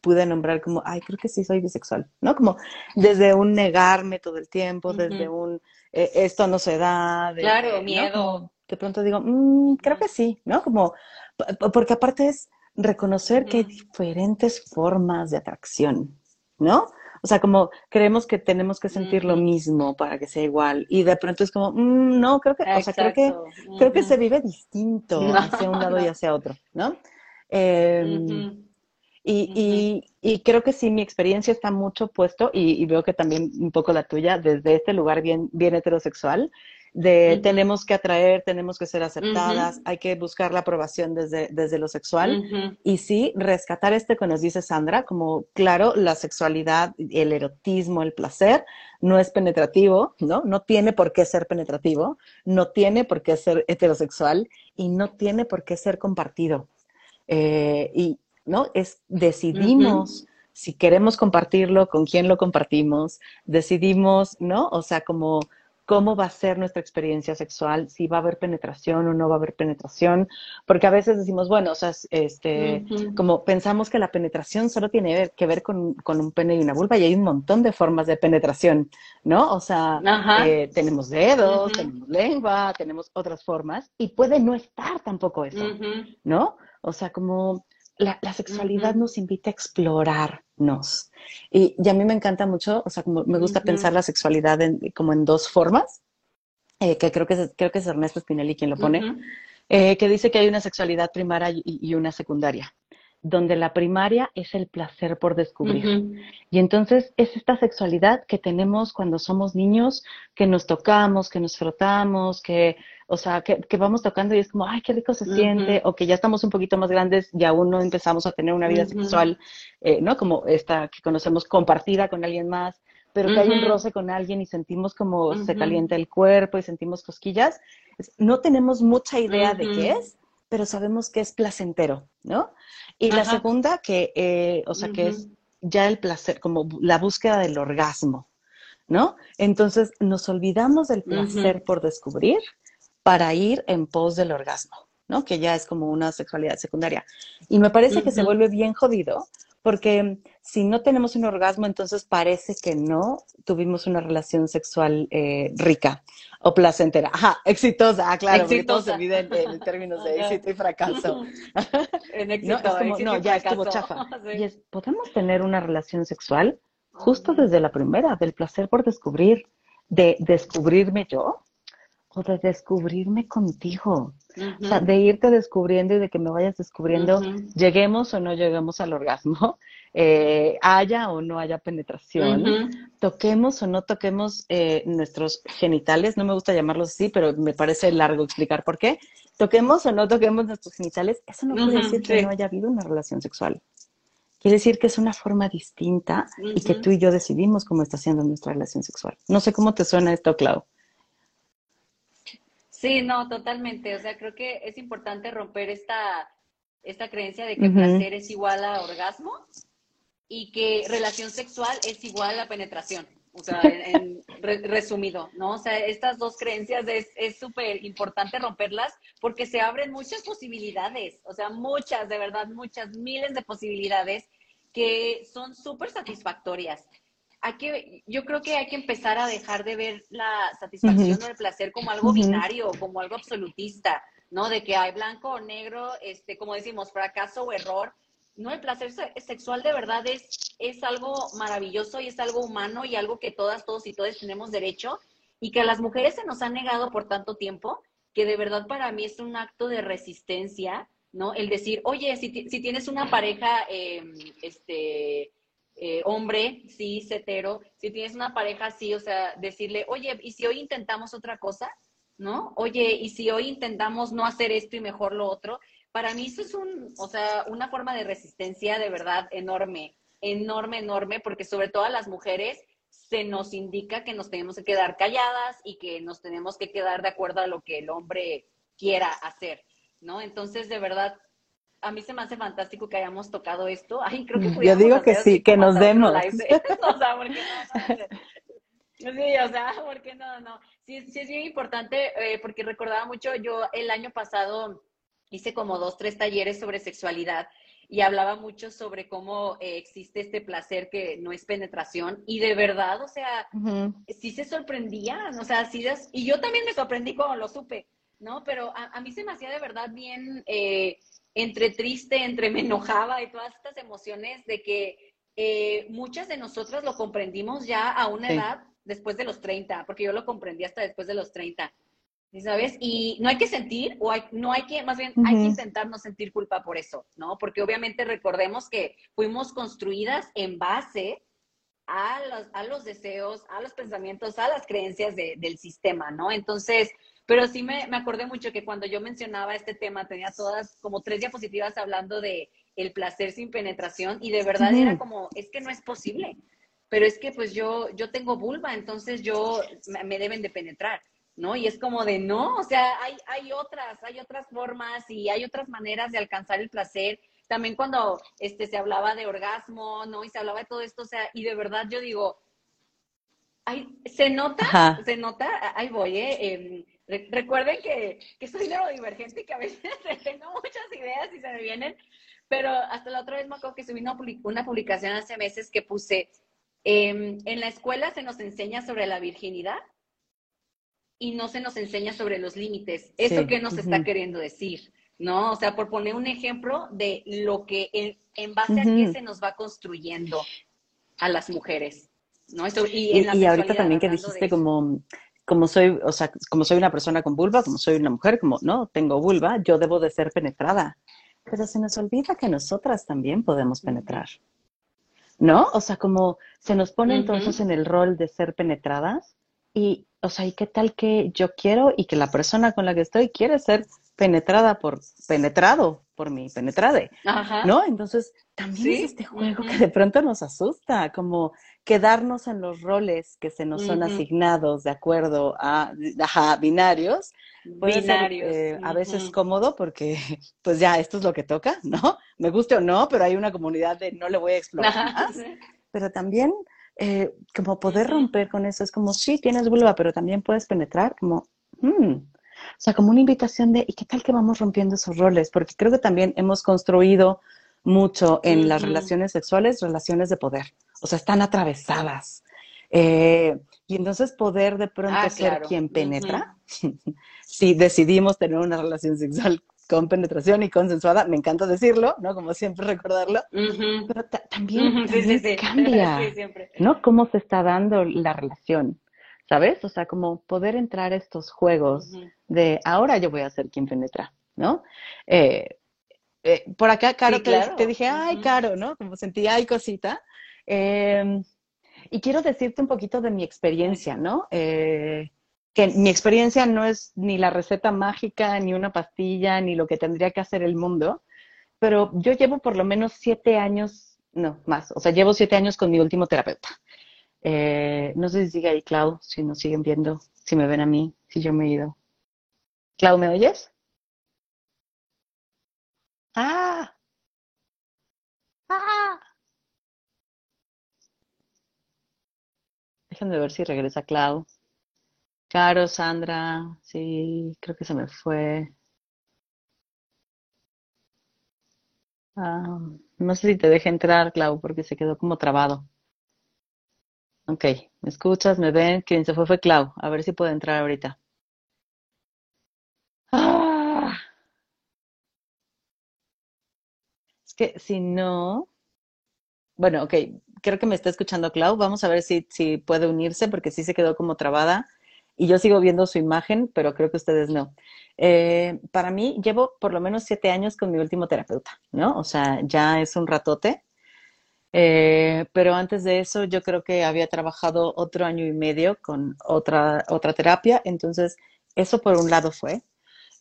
pude nombrar como, ay, creo que sí soy bisexual, ¿no? Como desde un negarme todo el tiempo, desde un, eh, esto no se da. claro, miedo de pronto digo, mm, creo que sí, ¿no? Como, porque aparte es reconocer que hay diferentes formas de atracción, ¿no? O sea, como creemos que tenemos que sentir lo mismo para que sea igual. Y de pronto es como, mm, no, creo que, o sea, creo que, creo que se vive distinto hacia un lado y hacia otro, ¿no? Em, y, y, creo que sí, mi experiencia está mucho puesto, y, veo que también un poco la tuya, desde este lugar bien, bien heterosexual, de tenemos que atraer, tenemos que ser aceptadas, hay que buscar la aprobación desde, desde lo sexual. Y sí, rescatar este que nos dice Sandra, como claro, la sexualidad, el erotismo, el placer, no es penetrativo, ¿no? No tiene por qué ser penetrativo, no tiene por qué ser heterosexual y no tiene por qué ser compartido. Eh, y, ¿no? Es, decidimos. Si queremos compartirlo, con quién lo compartimos, decidimos, ¿no? O sea, como cómo va a ser nuestra experiencia sexual, si va a haber penetración o no va a haber penetración, porque a veces decimos, bueno, o sea, este, como pensamos que la penetración solo tiene que ver con, un pene y una vulva y hay un montón de formas de penetración, ¿no? O sea, eh, tenemos dedos, tenemos lengua, tenemos otras formas y puede no estar tampoco eso, ¿no? O sea, como la, sexualidad nos invita a explorarnos. Y, y, a mí me encanta mucho, o sea, como me gusta pensar la sexualidad como en dos formas, eh, que creo que, es, creo que es Ernesto Spinelli quien lo pone, eh, que dice que hay una sexualidad primaria y, una secundaria donde la primaria es el placer por descubrir. Y entonces es esta sexualidad que tenemos cuando somos niños, que nos tocamos, que nos frotamos, que o sea, que, vamos tocando y es como, ay, qué rico se siente, o que ya estamos un poquito más grandes y aún no empezamos a tener una vida sexual, eh, ¿no? Como esta que conocemos compartida con alguien más, pero que hay un roce con alguien y sentimos como se calienta el cuerpo y sentimos cosquillas. No tenemos mucha idea de qué es, pero sabemos que es placentero, ¿no? Y la segunda, que, eh, o sea, que es ya el placer, como la búsqueda del orgasmo, ¿no? Entonces nos olvidamos del placer por descubrir para ir en pos del orgasmo, ¿no? Que ya es como una sexualidad secundaria. Y me parece que se vuelve bien jodido porque si no tenemos un orgasmo, entonces parece que no tuvimos una relación sexual eh, rica o placentera. Ajá, exitosa, ah, claro, exitosa. todo se en, términos de éxito y fracaso. *laughs* en éxito, no, es como, no, ya estuvo chafa. *laughs* Y es, ¿podemos tener una relación sexual justo desde la primera, del placer por descubrir, de descubrirme yo? O de descubrirme contigo. O sea, de irte descubriendo y de que me vayas descubriendo, lleguemos o no lleguemos al orgasmo. *laughs* eh, haya o no haya penetración, toquemos o no toquemos eh, nuestros genitales, no me gusta llamarlos así, pero me parece largo explicar por qué, toquemos o no toquemos nuestros genitales, eso no quiere decir que no haya habido una relación sexual. Quiere decir que es una forma distinta y que tú y yo decidimos cómo está siendo nuestra relación sexual. No sé cómo te suena esto, Clau. Sí, no, totalmente. O sea, creo que es importante romper esta, esta creencia de que placer es igual a orgasmo y que relación sexual es igual a penetración. O sea, *laughs* en, resumido, ¿no? O sea, estas dos creencias es súper importante romperlas porque se abren muchas posibilidades, o sea, muchas, de verdad, muchas, miles de posibilidades que son súper satisfactorias hay que, yo creo que hay que empezar a dejar de ver la satisfacción o el placer como algo binario, como algo absolutista, ¿no? De que hay blanco o negro, este, como decimos, fracaso o error. No, el placer sexual de verdad es, es algo maravilloso y es algo humano y algo que todas, todos y todas tenemos derecho y que a las mujeres se nos ha negado por tanto tiempo que de verdad para mí es un acto de resistencia, ¿no? El decir, oye, si, si tienes una pareja, em, este, eh, hombre, sí, hetero, si tienes una pareja sí, o sea, decirle, oye, ¿y si hoy intentamos otra cosa? ¿No? Oye, ¿y si hoy intentamos no hacer esto y mejor lo otro? Para mí eso es un, o sea, una forma de resistencia de verdad enorme, enorme, enorme, porque sobre todo a las mujeres se nos indica que nos tenemos que quedar calladas y que nos tenemos que quedar de acuerdo a lo que el hombre quiera hacer, ¿no? Entonces, de verdad, a mí se me hace fantástico que hayamos tocado esto. Ay, creo que Yo digo que sí, que nos demos. *laughs* o sea, ¿por qué no? *laughs* Sí, o sea, ¿por qué no? No. Sí, sí es bien importante eh, porque recordaba mucho, yo el año pasado hice como dos, tres talleres sobre sexualidad y hablaba mucho sobre cómo eh, existe este placer que no es penetración y de verdad, o sea, sí se sorprendían, o sea, sí, y yo también me sorprendí cuando lo supe, ¿no? Pero a, mí se me hacía de verdad bien... Eh, entre triste, entre me enojaba y todas estas emociones de que eh, muchas de nosotras lo comprendimos ya a una edad después de los 30, porque yo lo comprendí hasta después de los 30. ¿Sabes? Y no hay que sentir, o no hay que, más bien, hay que intentar no sentir culpa por eso, ¿no? Porque obviamente recordemos que fuimos construidas en base a los, a los deseos, a los pensamientos, a las creencias del sistema, ¿no? Entonces, pero sí me, me, acordé mucho que cuando yo mencionaba este tema, tenía todas como tres diapositivas hablando de el placer sin penetración y de verdad era como, es que no es posible. Pero es que pues yo, yo tengo vulva, entonces yo me deben de penetrar, ¿no? Y es como de no, o sea, hay, hay otras, hay otras formas y hay otras maneras de alcanzar el placer. También cuando este, se hablaba de orgasmo, ¿no? Y se hablaba de todo esto, o sea, y de verdad yo digo, ay, se nota, se nota, ahí voy, ¿eh? Recuerden que, que soy neurodivergente y que a veces *laughs* tengo muchas ideas y se me vienen, pero hasta la otra vez me acuerdo que subí una, publicación hace meses que puse, em, en la escuela se nos enseña sobre la virginidad y no se nos enseña sobre los límites. ¿Eso qué nos está queriendo decir? ¿No? O sea, por poner un ejemplo de lo que, en, base a qué se nos va construyendo a las mujeres. ¿no? y, y, ahorita también que dijiste como como soy, o sea, como soy una persona con vulva, como soy una mujer, como no tengo vulva, yo debo de ser penetrada. Pero se nos olvida que nosotras también podemos penetrar. ¿No? O sea, como se nos pone entonces en el rol de ser penetradas y, o sea, ¿y qué tal que yo quiero y que la persona con la que estoy quiere ser penetrada por, penetrado por mí, penetrade? ¿No? Entonces, también es este juego que de pronto nos asusta, como quedarnos en los roles que se nos son asignados de acuerdo a binarios, puede binarios. Eh, a veces cómodo porque *laughs* pues ya esto es lo que toca, ¿no? Me guste o no, pero hay una comunidad de no le voy a explorar más. Pero también eh, como poder romper con eso, es como, sí, tienes vulva, pero también puedes penetrar, como, hmm". o sea, como una invitación de, ¿y qué tal que vamos rompiendo esos roles? Porque creo que también hemos construido mucho en las relaciones sexuales, relaciones de poder o sea, están atravesadas. Eh, y entonces poder de pronto ah, ser quien penetra, *laughs* si decidimos tener una relación sexual con penetración y consensuada, me encanta decirlo, ¿no? Como siempre recordarlo, pero también, cambia, *laughs* ¿no? Cómo se está dando la relación, ¿sabes? O sea, como poder entrar a estos juegos de ahora yo voy a ser quien penetra, ¿no? Eh, eh, por acá, Caro, te, dije, ay, Caro, ¿no? Como sentí, ay, cosita. Em, y quiero decirte un poquito de mi experiencia, ¿no? Eh, que mi experiencia no es ni la receta mágica, ni una pastilla, ni lo que tendría que hacer el mundo, pero yo llevo por lo menos siete años, no, más, o sea, llevo siete años con mi último terapeuta. Eh, no sé si sigue ahí, Clau, si nos siguen viendo, si me ven a mí, si yo me he ido. Clau, ¿me oyes? ¡Ah! ¡Ah! Déjenme ver si regresa Clau. Caro, Sandra, sí, creo que se me fue. Ah, no sé si te deje entrar, Clau, porque se quedó como trabado. Ok, ¿me escuchas? ¿Me ven? Quien se fue fue Clau. A ver si puede entrar ahorita. Ah. Es que si no... Bueno, ok, creo que me está escuchando Clau. Vamos a ver si, si puede unirse porque sí se quedó como trabada y yo sigo viendo su imagen, pero creo que ustedes no. Eh, para mí, llevo por lo menos siete años con mi último terapeuta, ¿no? O sea, ya es un ratote. Eh, pero antes de eso, yo creo que había trabajado otro año y medio con otra, otra terapia. Entonces, eso por un lado fue.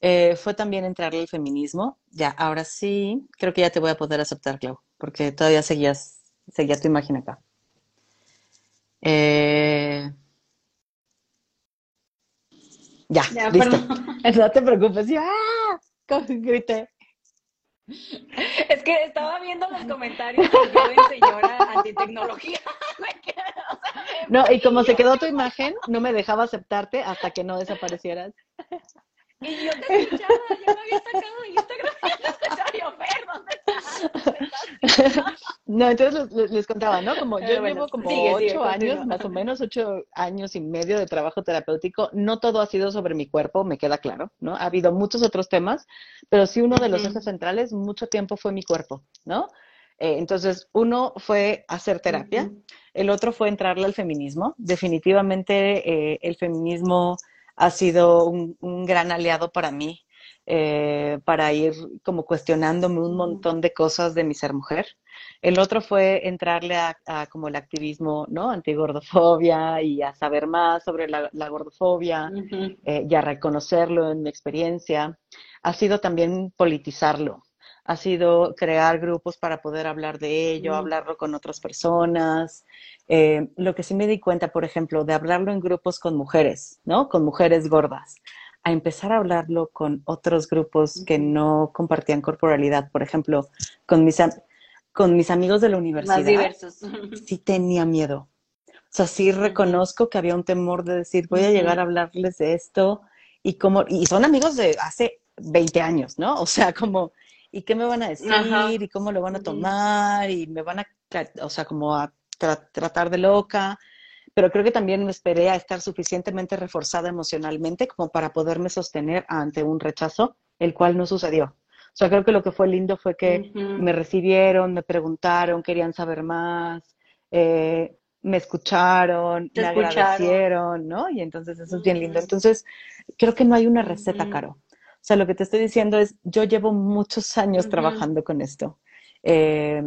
Eh, fue también entrarle al feminismo. Ya, ahora sí, creo que ya te voy a poder aceptar, Clau, porque todavía seguías, seguía tu imagen acá. Eh, ya, listo. *laughs* No te preocupes. ¡ah! Grité. Es que estaba viendo los comentarios de señora antitecnología. *laughs* no, y como se quedó tu imagen, no me dejaba aceptarte hasta que no desaparecieras. Y yo te escuchaba, yo me había sacado de Instagram y te escuchaba yo, ¿dónde? *laughs* No, entonces les, contaba, ¿no? Como yo llevo como ocho años, más o menos ocho años y medio de trabajo terapéutico. No todo ha sido sobre mi cuerpo, me queda claro, ¿no? Ha habido muchos otros temas, pero sí uno de los ejes centrales mucho tiempo fue mi cuerpo, ¿no? Eh, entonces, uno fue hacer terapia, el otro fue entrarle al feminismo. Definitivamente eh, el feminismo ha sido un, gran aliado para mí, eh, para ir como cuestionándome un montón de cosas de mi ser mujer. El otro fue entrarle a, como el activismo, ¿no? Antigordofobia y a saber más sobre la, gordofobia eh, y a reconocerlo en mi experiencia. Ha sido también politizarlo, ha sido crear grupos para poder hablar de ello, hablarlo con otras personas. Eh, lo que sí me di cuenta, por ejemplo, de hablarlo en grupos con mujeres, ¿no? Con mujeres gordas, a empezar a hablarlo con otros grupos que no compartían corporalidad, por ejemplo, con mis, con mis amigos de la universidad. Más diversos. Sí tenía miedo. O sea, sí reconozco que había un temor de decir, voy a llegar a hablarles de esto y como, y son amigos de hace 20 años, ¿no? O sea, como, ¿y qué me van a decir? ¿Y cómo lo van a tomar? Y me van a, o sea, como a tratar de loca. Pero creo que también me esperé a estar suficientemente reforzada emocionalmente como para poderme sostener ante un rechazo, el cual no sucedió. O sea, creo que lo que fue lindo fue que me recibieron, me preguntaron, querían saber más, eh, me escucharon, me agradecieron, ¿no? Y entonces eso es bien lindo. Entonces, creo que no hay una receta, Caro. O sea, lo que te estoy diciendo es, yo llevo muchos años trabajando con esto. Eh,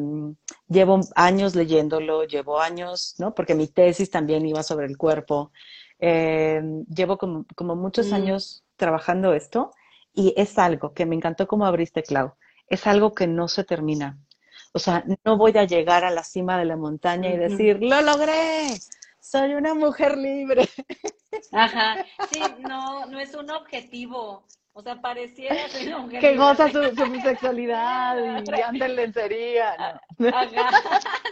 llevo años leyéndolo, llevo años, ¿no? Porque mi tesis también iba sobre el cuerpo. Eh, llevo como, como muchos mm. años trabajando esto y es algo que me encantó como abriste, Clau. Es algo que no se termina. O sea, no voy a llegar a la cima de la montaña y decir, lo logré, soy una mujer libre. Ajá, sí, no, no es un objetivo, o sea, pareciera ser una mujer que *laughs* goza su, su sexualidad y *laughs* anda en lencería. Ajá,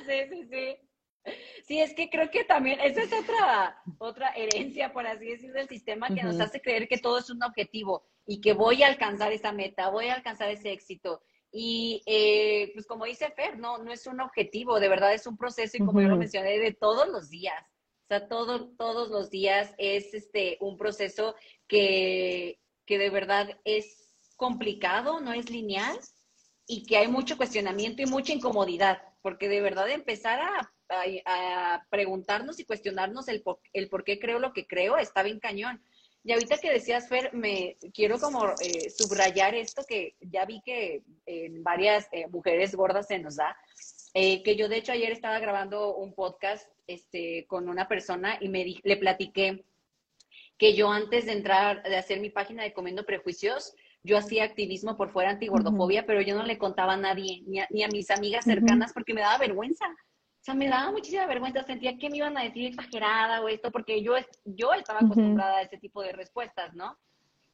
sí, sí, sí. Sí, es que creo que también, esa es otra, otra herencia, por así decirlo, del sistema que nos hace creer que todo es un objetivo y que voy a alcanzar esa meta, voy a alcanzar ese éxito. Y eh, pues como dice Fer, no, no es un objetivo, de verdad es un proceso y como yo lo mencioné, de todos los días. O sea, todo, todos los días es este, un proceso que, que de verdad es complicado, no es lineal y que hay mucho cuestionamiento y mucha incomodidad, porque de verdad empezar a, preguntarnos y cuestionarnos el por, el por qué creo lo que creo está bien cañón. Y ahorita que decías, Fer, me quiero como eh, subrayar esto que ya vi que en varias eh, mujeres gordas se nos da, eh, que yo de hecho ayer estaba grabando un podcast este, con una persona y me le platiqué que yo antes de entrar, de hacer mi página de Comiendo Prejuicios, yo hacía activismo por fuera antigordofobia, pero yo no le contaba a nadie, ni a, mis amigas cercanas, porque me daba vergüenza. O sea, me daba muchísima vergüenza, sentía que me iban a decir exagerada o esto, porque yo, yo estaba acostumbrada a ese tipo de respuestas, ¿no?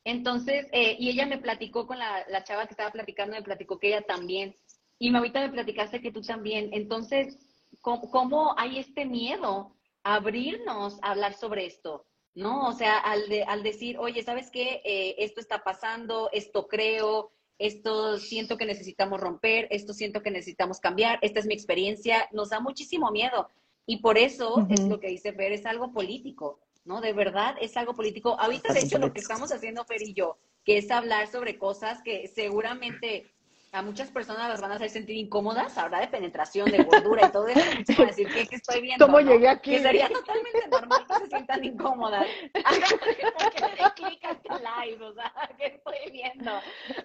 Entonces, eh, y ella me platicó con la, la, chava que estaba platicando, me platicó que ella también. Y ahorita me platicaste que tú también. Entonces, ¿cómo, cómo hay este miedo a abrirnos a hablar sobre esto? ¿No? O sea, al, al decir, oye, ¿sabes qué? Eh, esto está pasando, esto creo, esto siento que necesitamos romper, esto siento que necesitamos cambiar, esta es mi experiencia, nos da muchísimo miedo. Y por eso es lo que dice Fer, es algo político, ¿no? De verdad es algo político. Ahorita, de hecho, lo que estamos haciendo Fer y yo, que es hablar sobre cosas que seguramente a muchas personas las van a hacer sentir incómodas, habrá de penetración, de gordura y todo eso, van a decir, ¿qué, estoy viendo? ¿Cómo llegué aquí? Que sería totalmente normal que se sientan incómodas. *laughs* Porque clic live, o sea, ¿qué estoy viendo?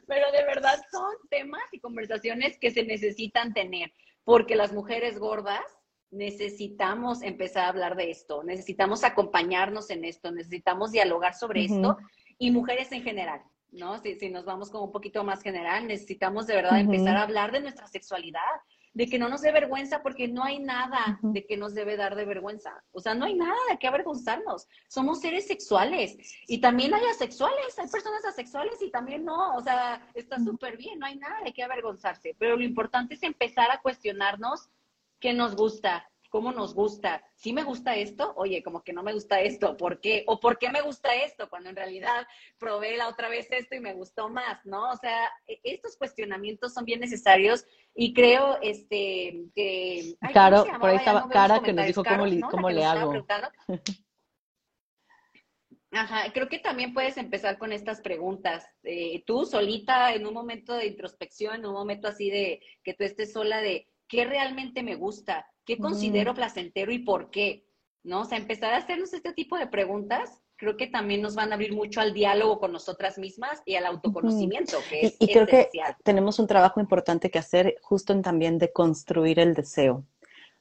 Pero de verdad son temas y conversaciones que se necesitan tener, porque las mujeres gordas necesitamos empezar a hablar de esto, necesitamos acompañarnos en esto, necesitamos dialogar sobre esto, y mujeres en general. ¿No? Si, si, nos vamos como un poquito más general, necesitamos de verdad empezar a hablar de nuestra sexualidad, de que no nos dé vergüenza, porque no hay nada de que nos debe dar de vergüenza. O sea, no hay nada de qué avergonzarnos. Somos seres sexuales y también hay asexuales, hay personas asexuales y también no. O sea, está súper bien, no hay nada de qué avergonzarse. Pero lo importante es empezar a cuestionarnos qué nos gusta, cómo nos gusta. Si me gusta esto, oye, como que no me gusta esto, ¿por qué? O ¿por qué me gusta esto? Cuando en realidad probé la otra vez esto y me gustó más, ¿no? O sea, e, estos cuestionamientos son bien necesarios y creo este que... claro, por ahí estaba Cara que nos dijo cómo, cómo le hago. Ajá, creo que también puedes empezar con estas preguntas. Eh, tú solita, en un momento de introspección, en un momento así de que tú estés sola de qué realmente me gusta, ¿Qué considero placentero y por qué? ¿No? O sea, empezar a hacernos este tipo de preguntas creo que también nos van a abrir mucho al diálogo con nosotras mismas y al autoconocimiento, que es y, creo que tenemos un trabajo importante que hacer justo en también de construir el deseo,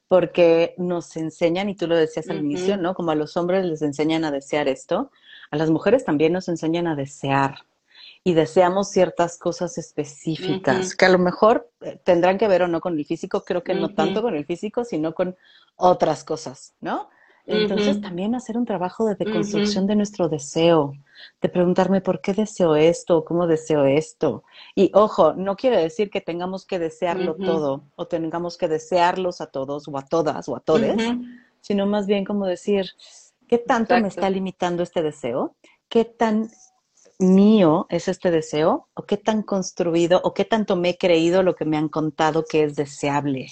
porque nos enseñan, y tú lo decías al inicio, ¿no? Como a los hombres les enseñan a desear esto, a las mujeres también nos enseñan a desear, y deseamos ciertas cosas específicas, que a lo mejor eh, tendrán que ver o no con el físico, creo que no tanto con el físico, sino con otras cosas, ¿no? Entonces también hacer un trabajo de deconstrucción de nuestro deseo, de preguntarme por qué deseo esto, cómo deseo esto. Y ojo, no quiere decir que tengamos que desearlo todo o tengamos que desearlos a todos o a todas o a todes, sino más bien como decir, ¿qué tanto me está limitando este deseo? ¿Qué tan mío es este deseo o qué tan construido o qué tanto me he creído lo que me han contado que es deseable.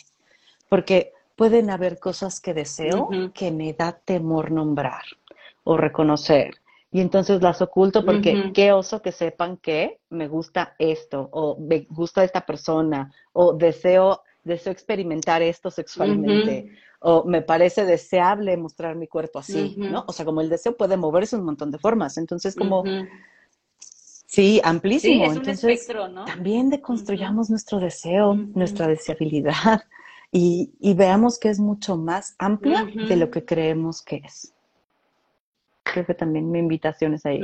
Porque pueden haber cosas que deseo que me da temor nombrar o reconocer. Y entonces las oculto porque qué oso que sepan que me gusta esto o me gusta esta persona o deseo, deseo experimentar esto sexualmente. o me parece deseable mostrar mi cuerpo así, ¿no? O sea, como el deseo puede moverse un montón de formas. Entonces, como Sí, amplísimo. Entonces, también deconstruyamos nuestro deseo, nuestra deseabilidad *laughs* y, veamos que es mucho más amplia de lo que creemos que es. Creo que también mi invitación es ahí.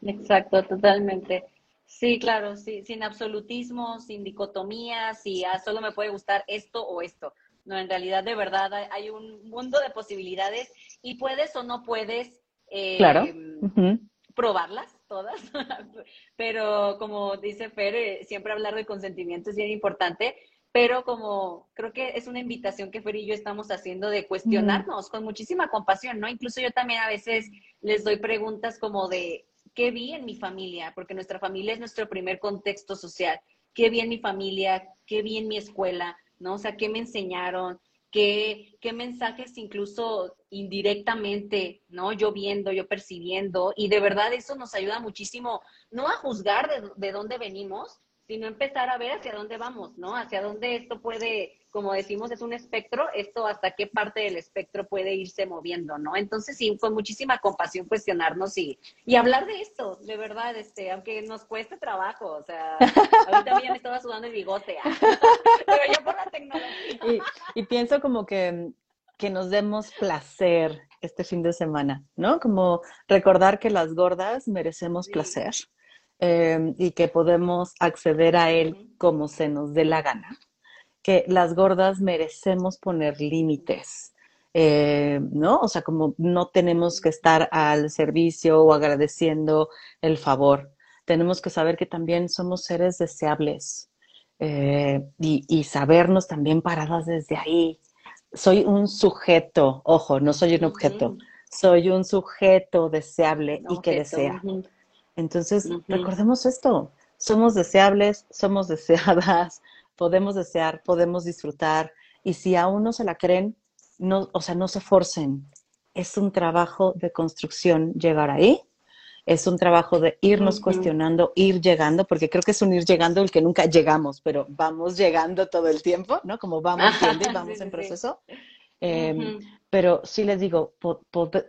Exacto, totalmente. Sí, claro, sí, sin absolutismo, sin dicotomías, y ah, solo me puede gustar esto o esto. No, en realidad, de verdad, hay, un mundo de posibilidades y puedes o no puedes eh, claro. probarlas todas, *laughs* pero como dice Fer, eh, siempre hablar de consentimiento es bien importante, pero como creo que es una invitación que Fer y yo estamos haciendo de cuestionarnos con muchísima compasión, ¿no? Incluso yo también a veces les doy preguntas como de, ¿qué vi en mi familia? Porque nuestra familia es nuestro primer contexto social. ¿Qué vi en mi familia? ¿Qué vi en mi escuela? ¿No? O sea, ¿qué me enseñaron? Qué, qué mensajes incluso indirectamente, ¿no? Yo viendo, yo percibiendo, y de verdad eso nos ayuda muchísimo, no a juzgar de, de dónde venimos, sino empezar a ver hacia dónde vamos, ¿no? Hacia dónde esto puede, como decimos, es un espectro, esto hasta qué parte del espectro puede irse moviendo, ¿no? Entonces sí, con muchísima compasión cuestionarnos y, y hablar de esto, de verdad, este, aunque nos cueste trabajo, o sea, *laughs* ahorita ya me estaba sudando el bigote, ah, pero yo por la tecnología. Y, y pienso como que, que nos demos placer este fin de semana, ¿no? Como recordar que las gordas merecemos placer Em, y que podemos acceder a él como se nos dé la gana. Que las gordas merecemos poner límites, eh, ¿no? O sea, como no tenemos que estar al servicio o agradeciendo el favor. Tenemos que saber que también somos seres deseables eh, y, y sabernos también paradas desde ahí. Soy un sujeto, ojo, no soy un objeto, soy un sujeto deseable y que desea. Entonces, recordemos esto, somos deseables, somos *laughs* deseadas, podemos desear, podemos disfrutar, y si aún no se la creen, no, o sea, no se forcen. Es un trabajo de construcción llegar ahí, es un trabajo de irnos cuestionando, ir llegando, porque creo que es un ir llegando el que nunca llegamos, pero vamos llegando todo el tiempo, ¿no? Como vamos y *laughs* vamos en proceso. Em, pero sí les digo,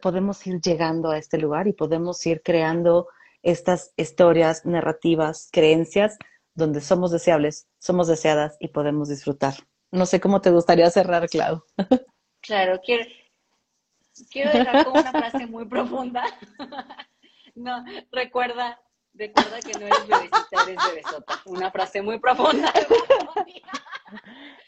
podemos ir llegando a este lugar y podemos ir creando estas historias, narrativas, creencias, donde somos deseables, somos deseadas y podemos disfrutar. No sé cómo te gustaría cerrar, Clau. *laughs* Claro, quiero, quiero dejar con una frase muy profunda. *laughs* No, recuerda, recuerda que no eres bebecita, eres bebesota. Una frase muy profunda.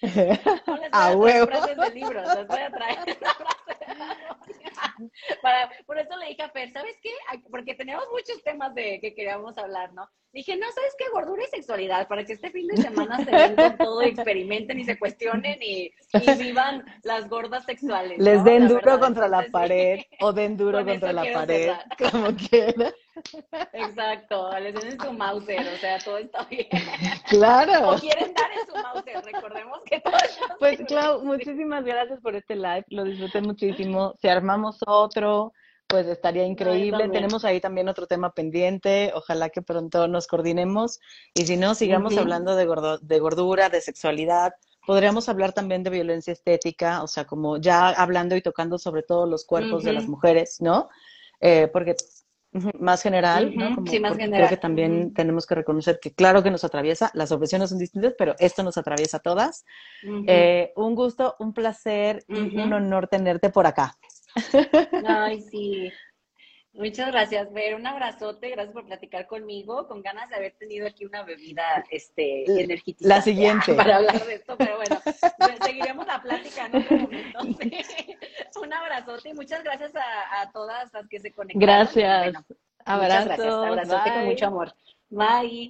*laughs* a huevo. frases de libros, les voy a traer una frase *laughs* Para, por eso le dije a Fer, ¿sabes qué? Porque tenemos muchos temas de que queríamos hablar, ¿no? Dije, no, ¿sabes qué? Gordura y sexualidad, para que este fin de semana se den con todo, *laughs* experimenten y se cuestionen y, vivan las gordas sexuales. Les den duro contra la pared o den duro contra la pared, *laughs* como quieran. Exacto, les den en su Mauser, o sea, todo está bien. Claro. O quieren dar en su Mauser, recordemos que todo está Pues, Clau, muchísimas gracias por este live, lo disfruté muchísimo. Si armamos otro, pues estaría increíble. Tenemos ahí también otro tema pendiente. Ojalá que pronto nos coordinemos. Y si no, sigamos hablando de, de gordura, de sexualidad. Podríamos hablar también de violencia estética, o sea, como ya hablando y tocando sobre todo los cuerpos de las mujeres, ¿no? Eh, porque más general, ¿no? sí, más general. Creo que también tenemos que reconocer que claro que nos atraviesa, las opresiones son distintas, pero esto nos atraviesa a todas. Eh, un gusto, un placer y un honor tenerte por acá. Ay, sí. Muchas gracias, Ver. Un abrazote, gracias por platicar conmigo, con ganas de haber tenido aquí una bebida este, energética. La siguiente. Para hablar de esto, pero bueno, pues, seguiremos la plática en otro momento. *laughs* *laughs* Un abrazote y muchas gracias a, todas las que se conectaron. Gracias. Bueno. Muchas gracias. Abrazote con mucho amor. Bye.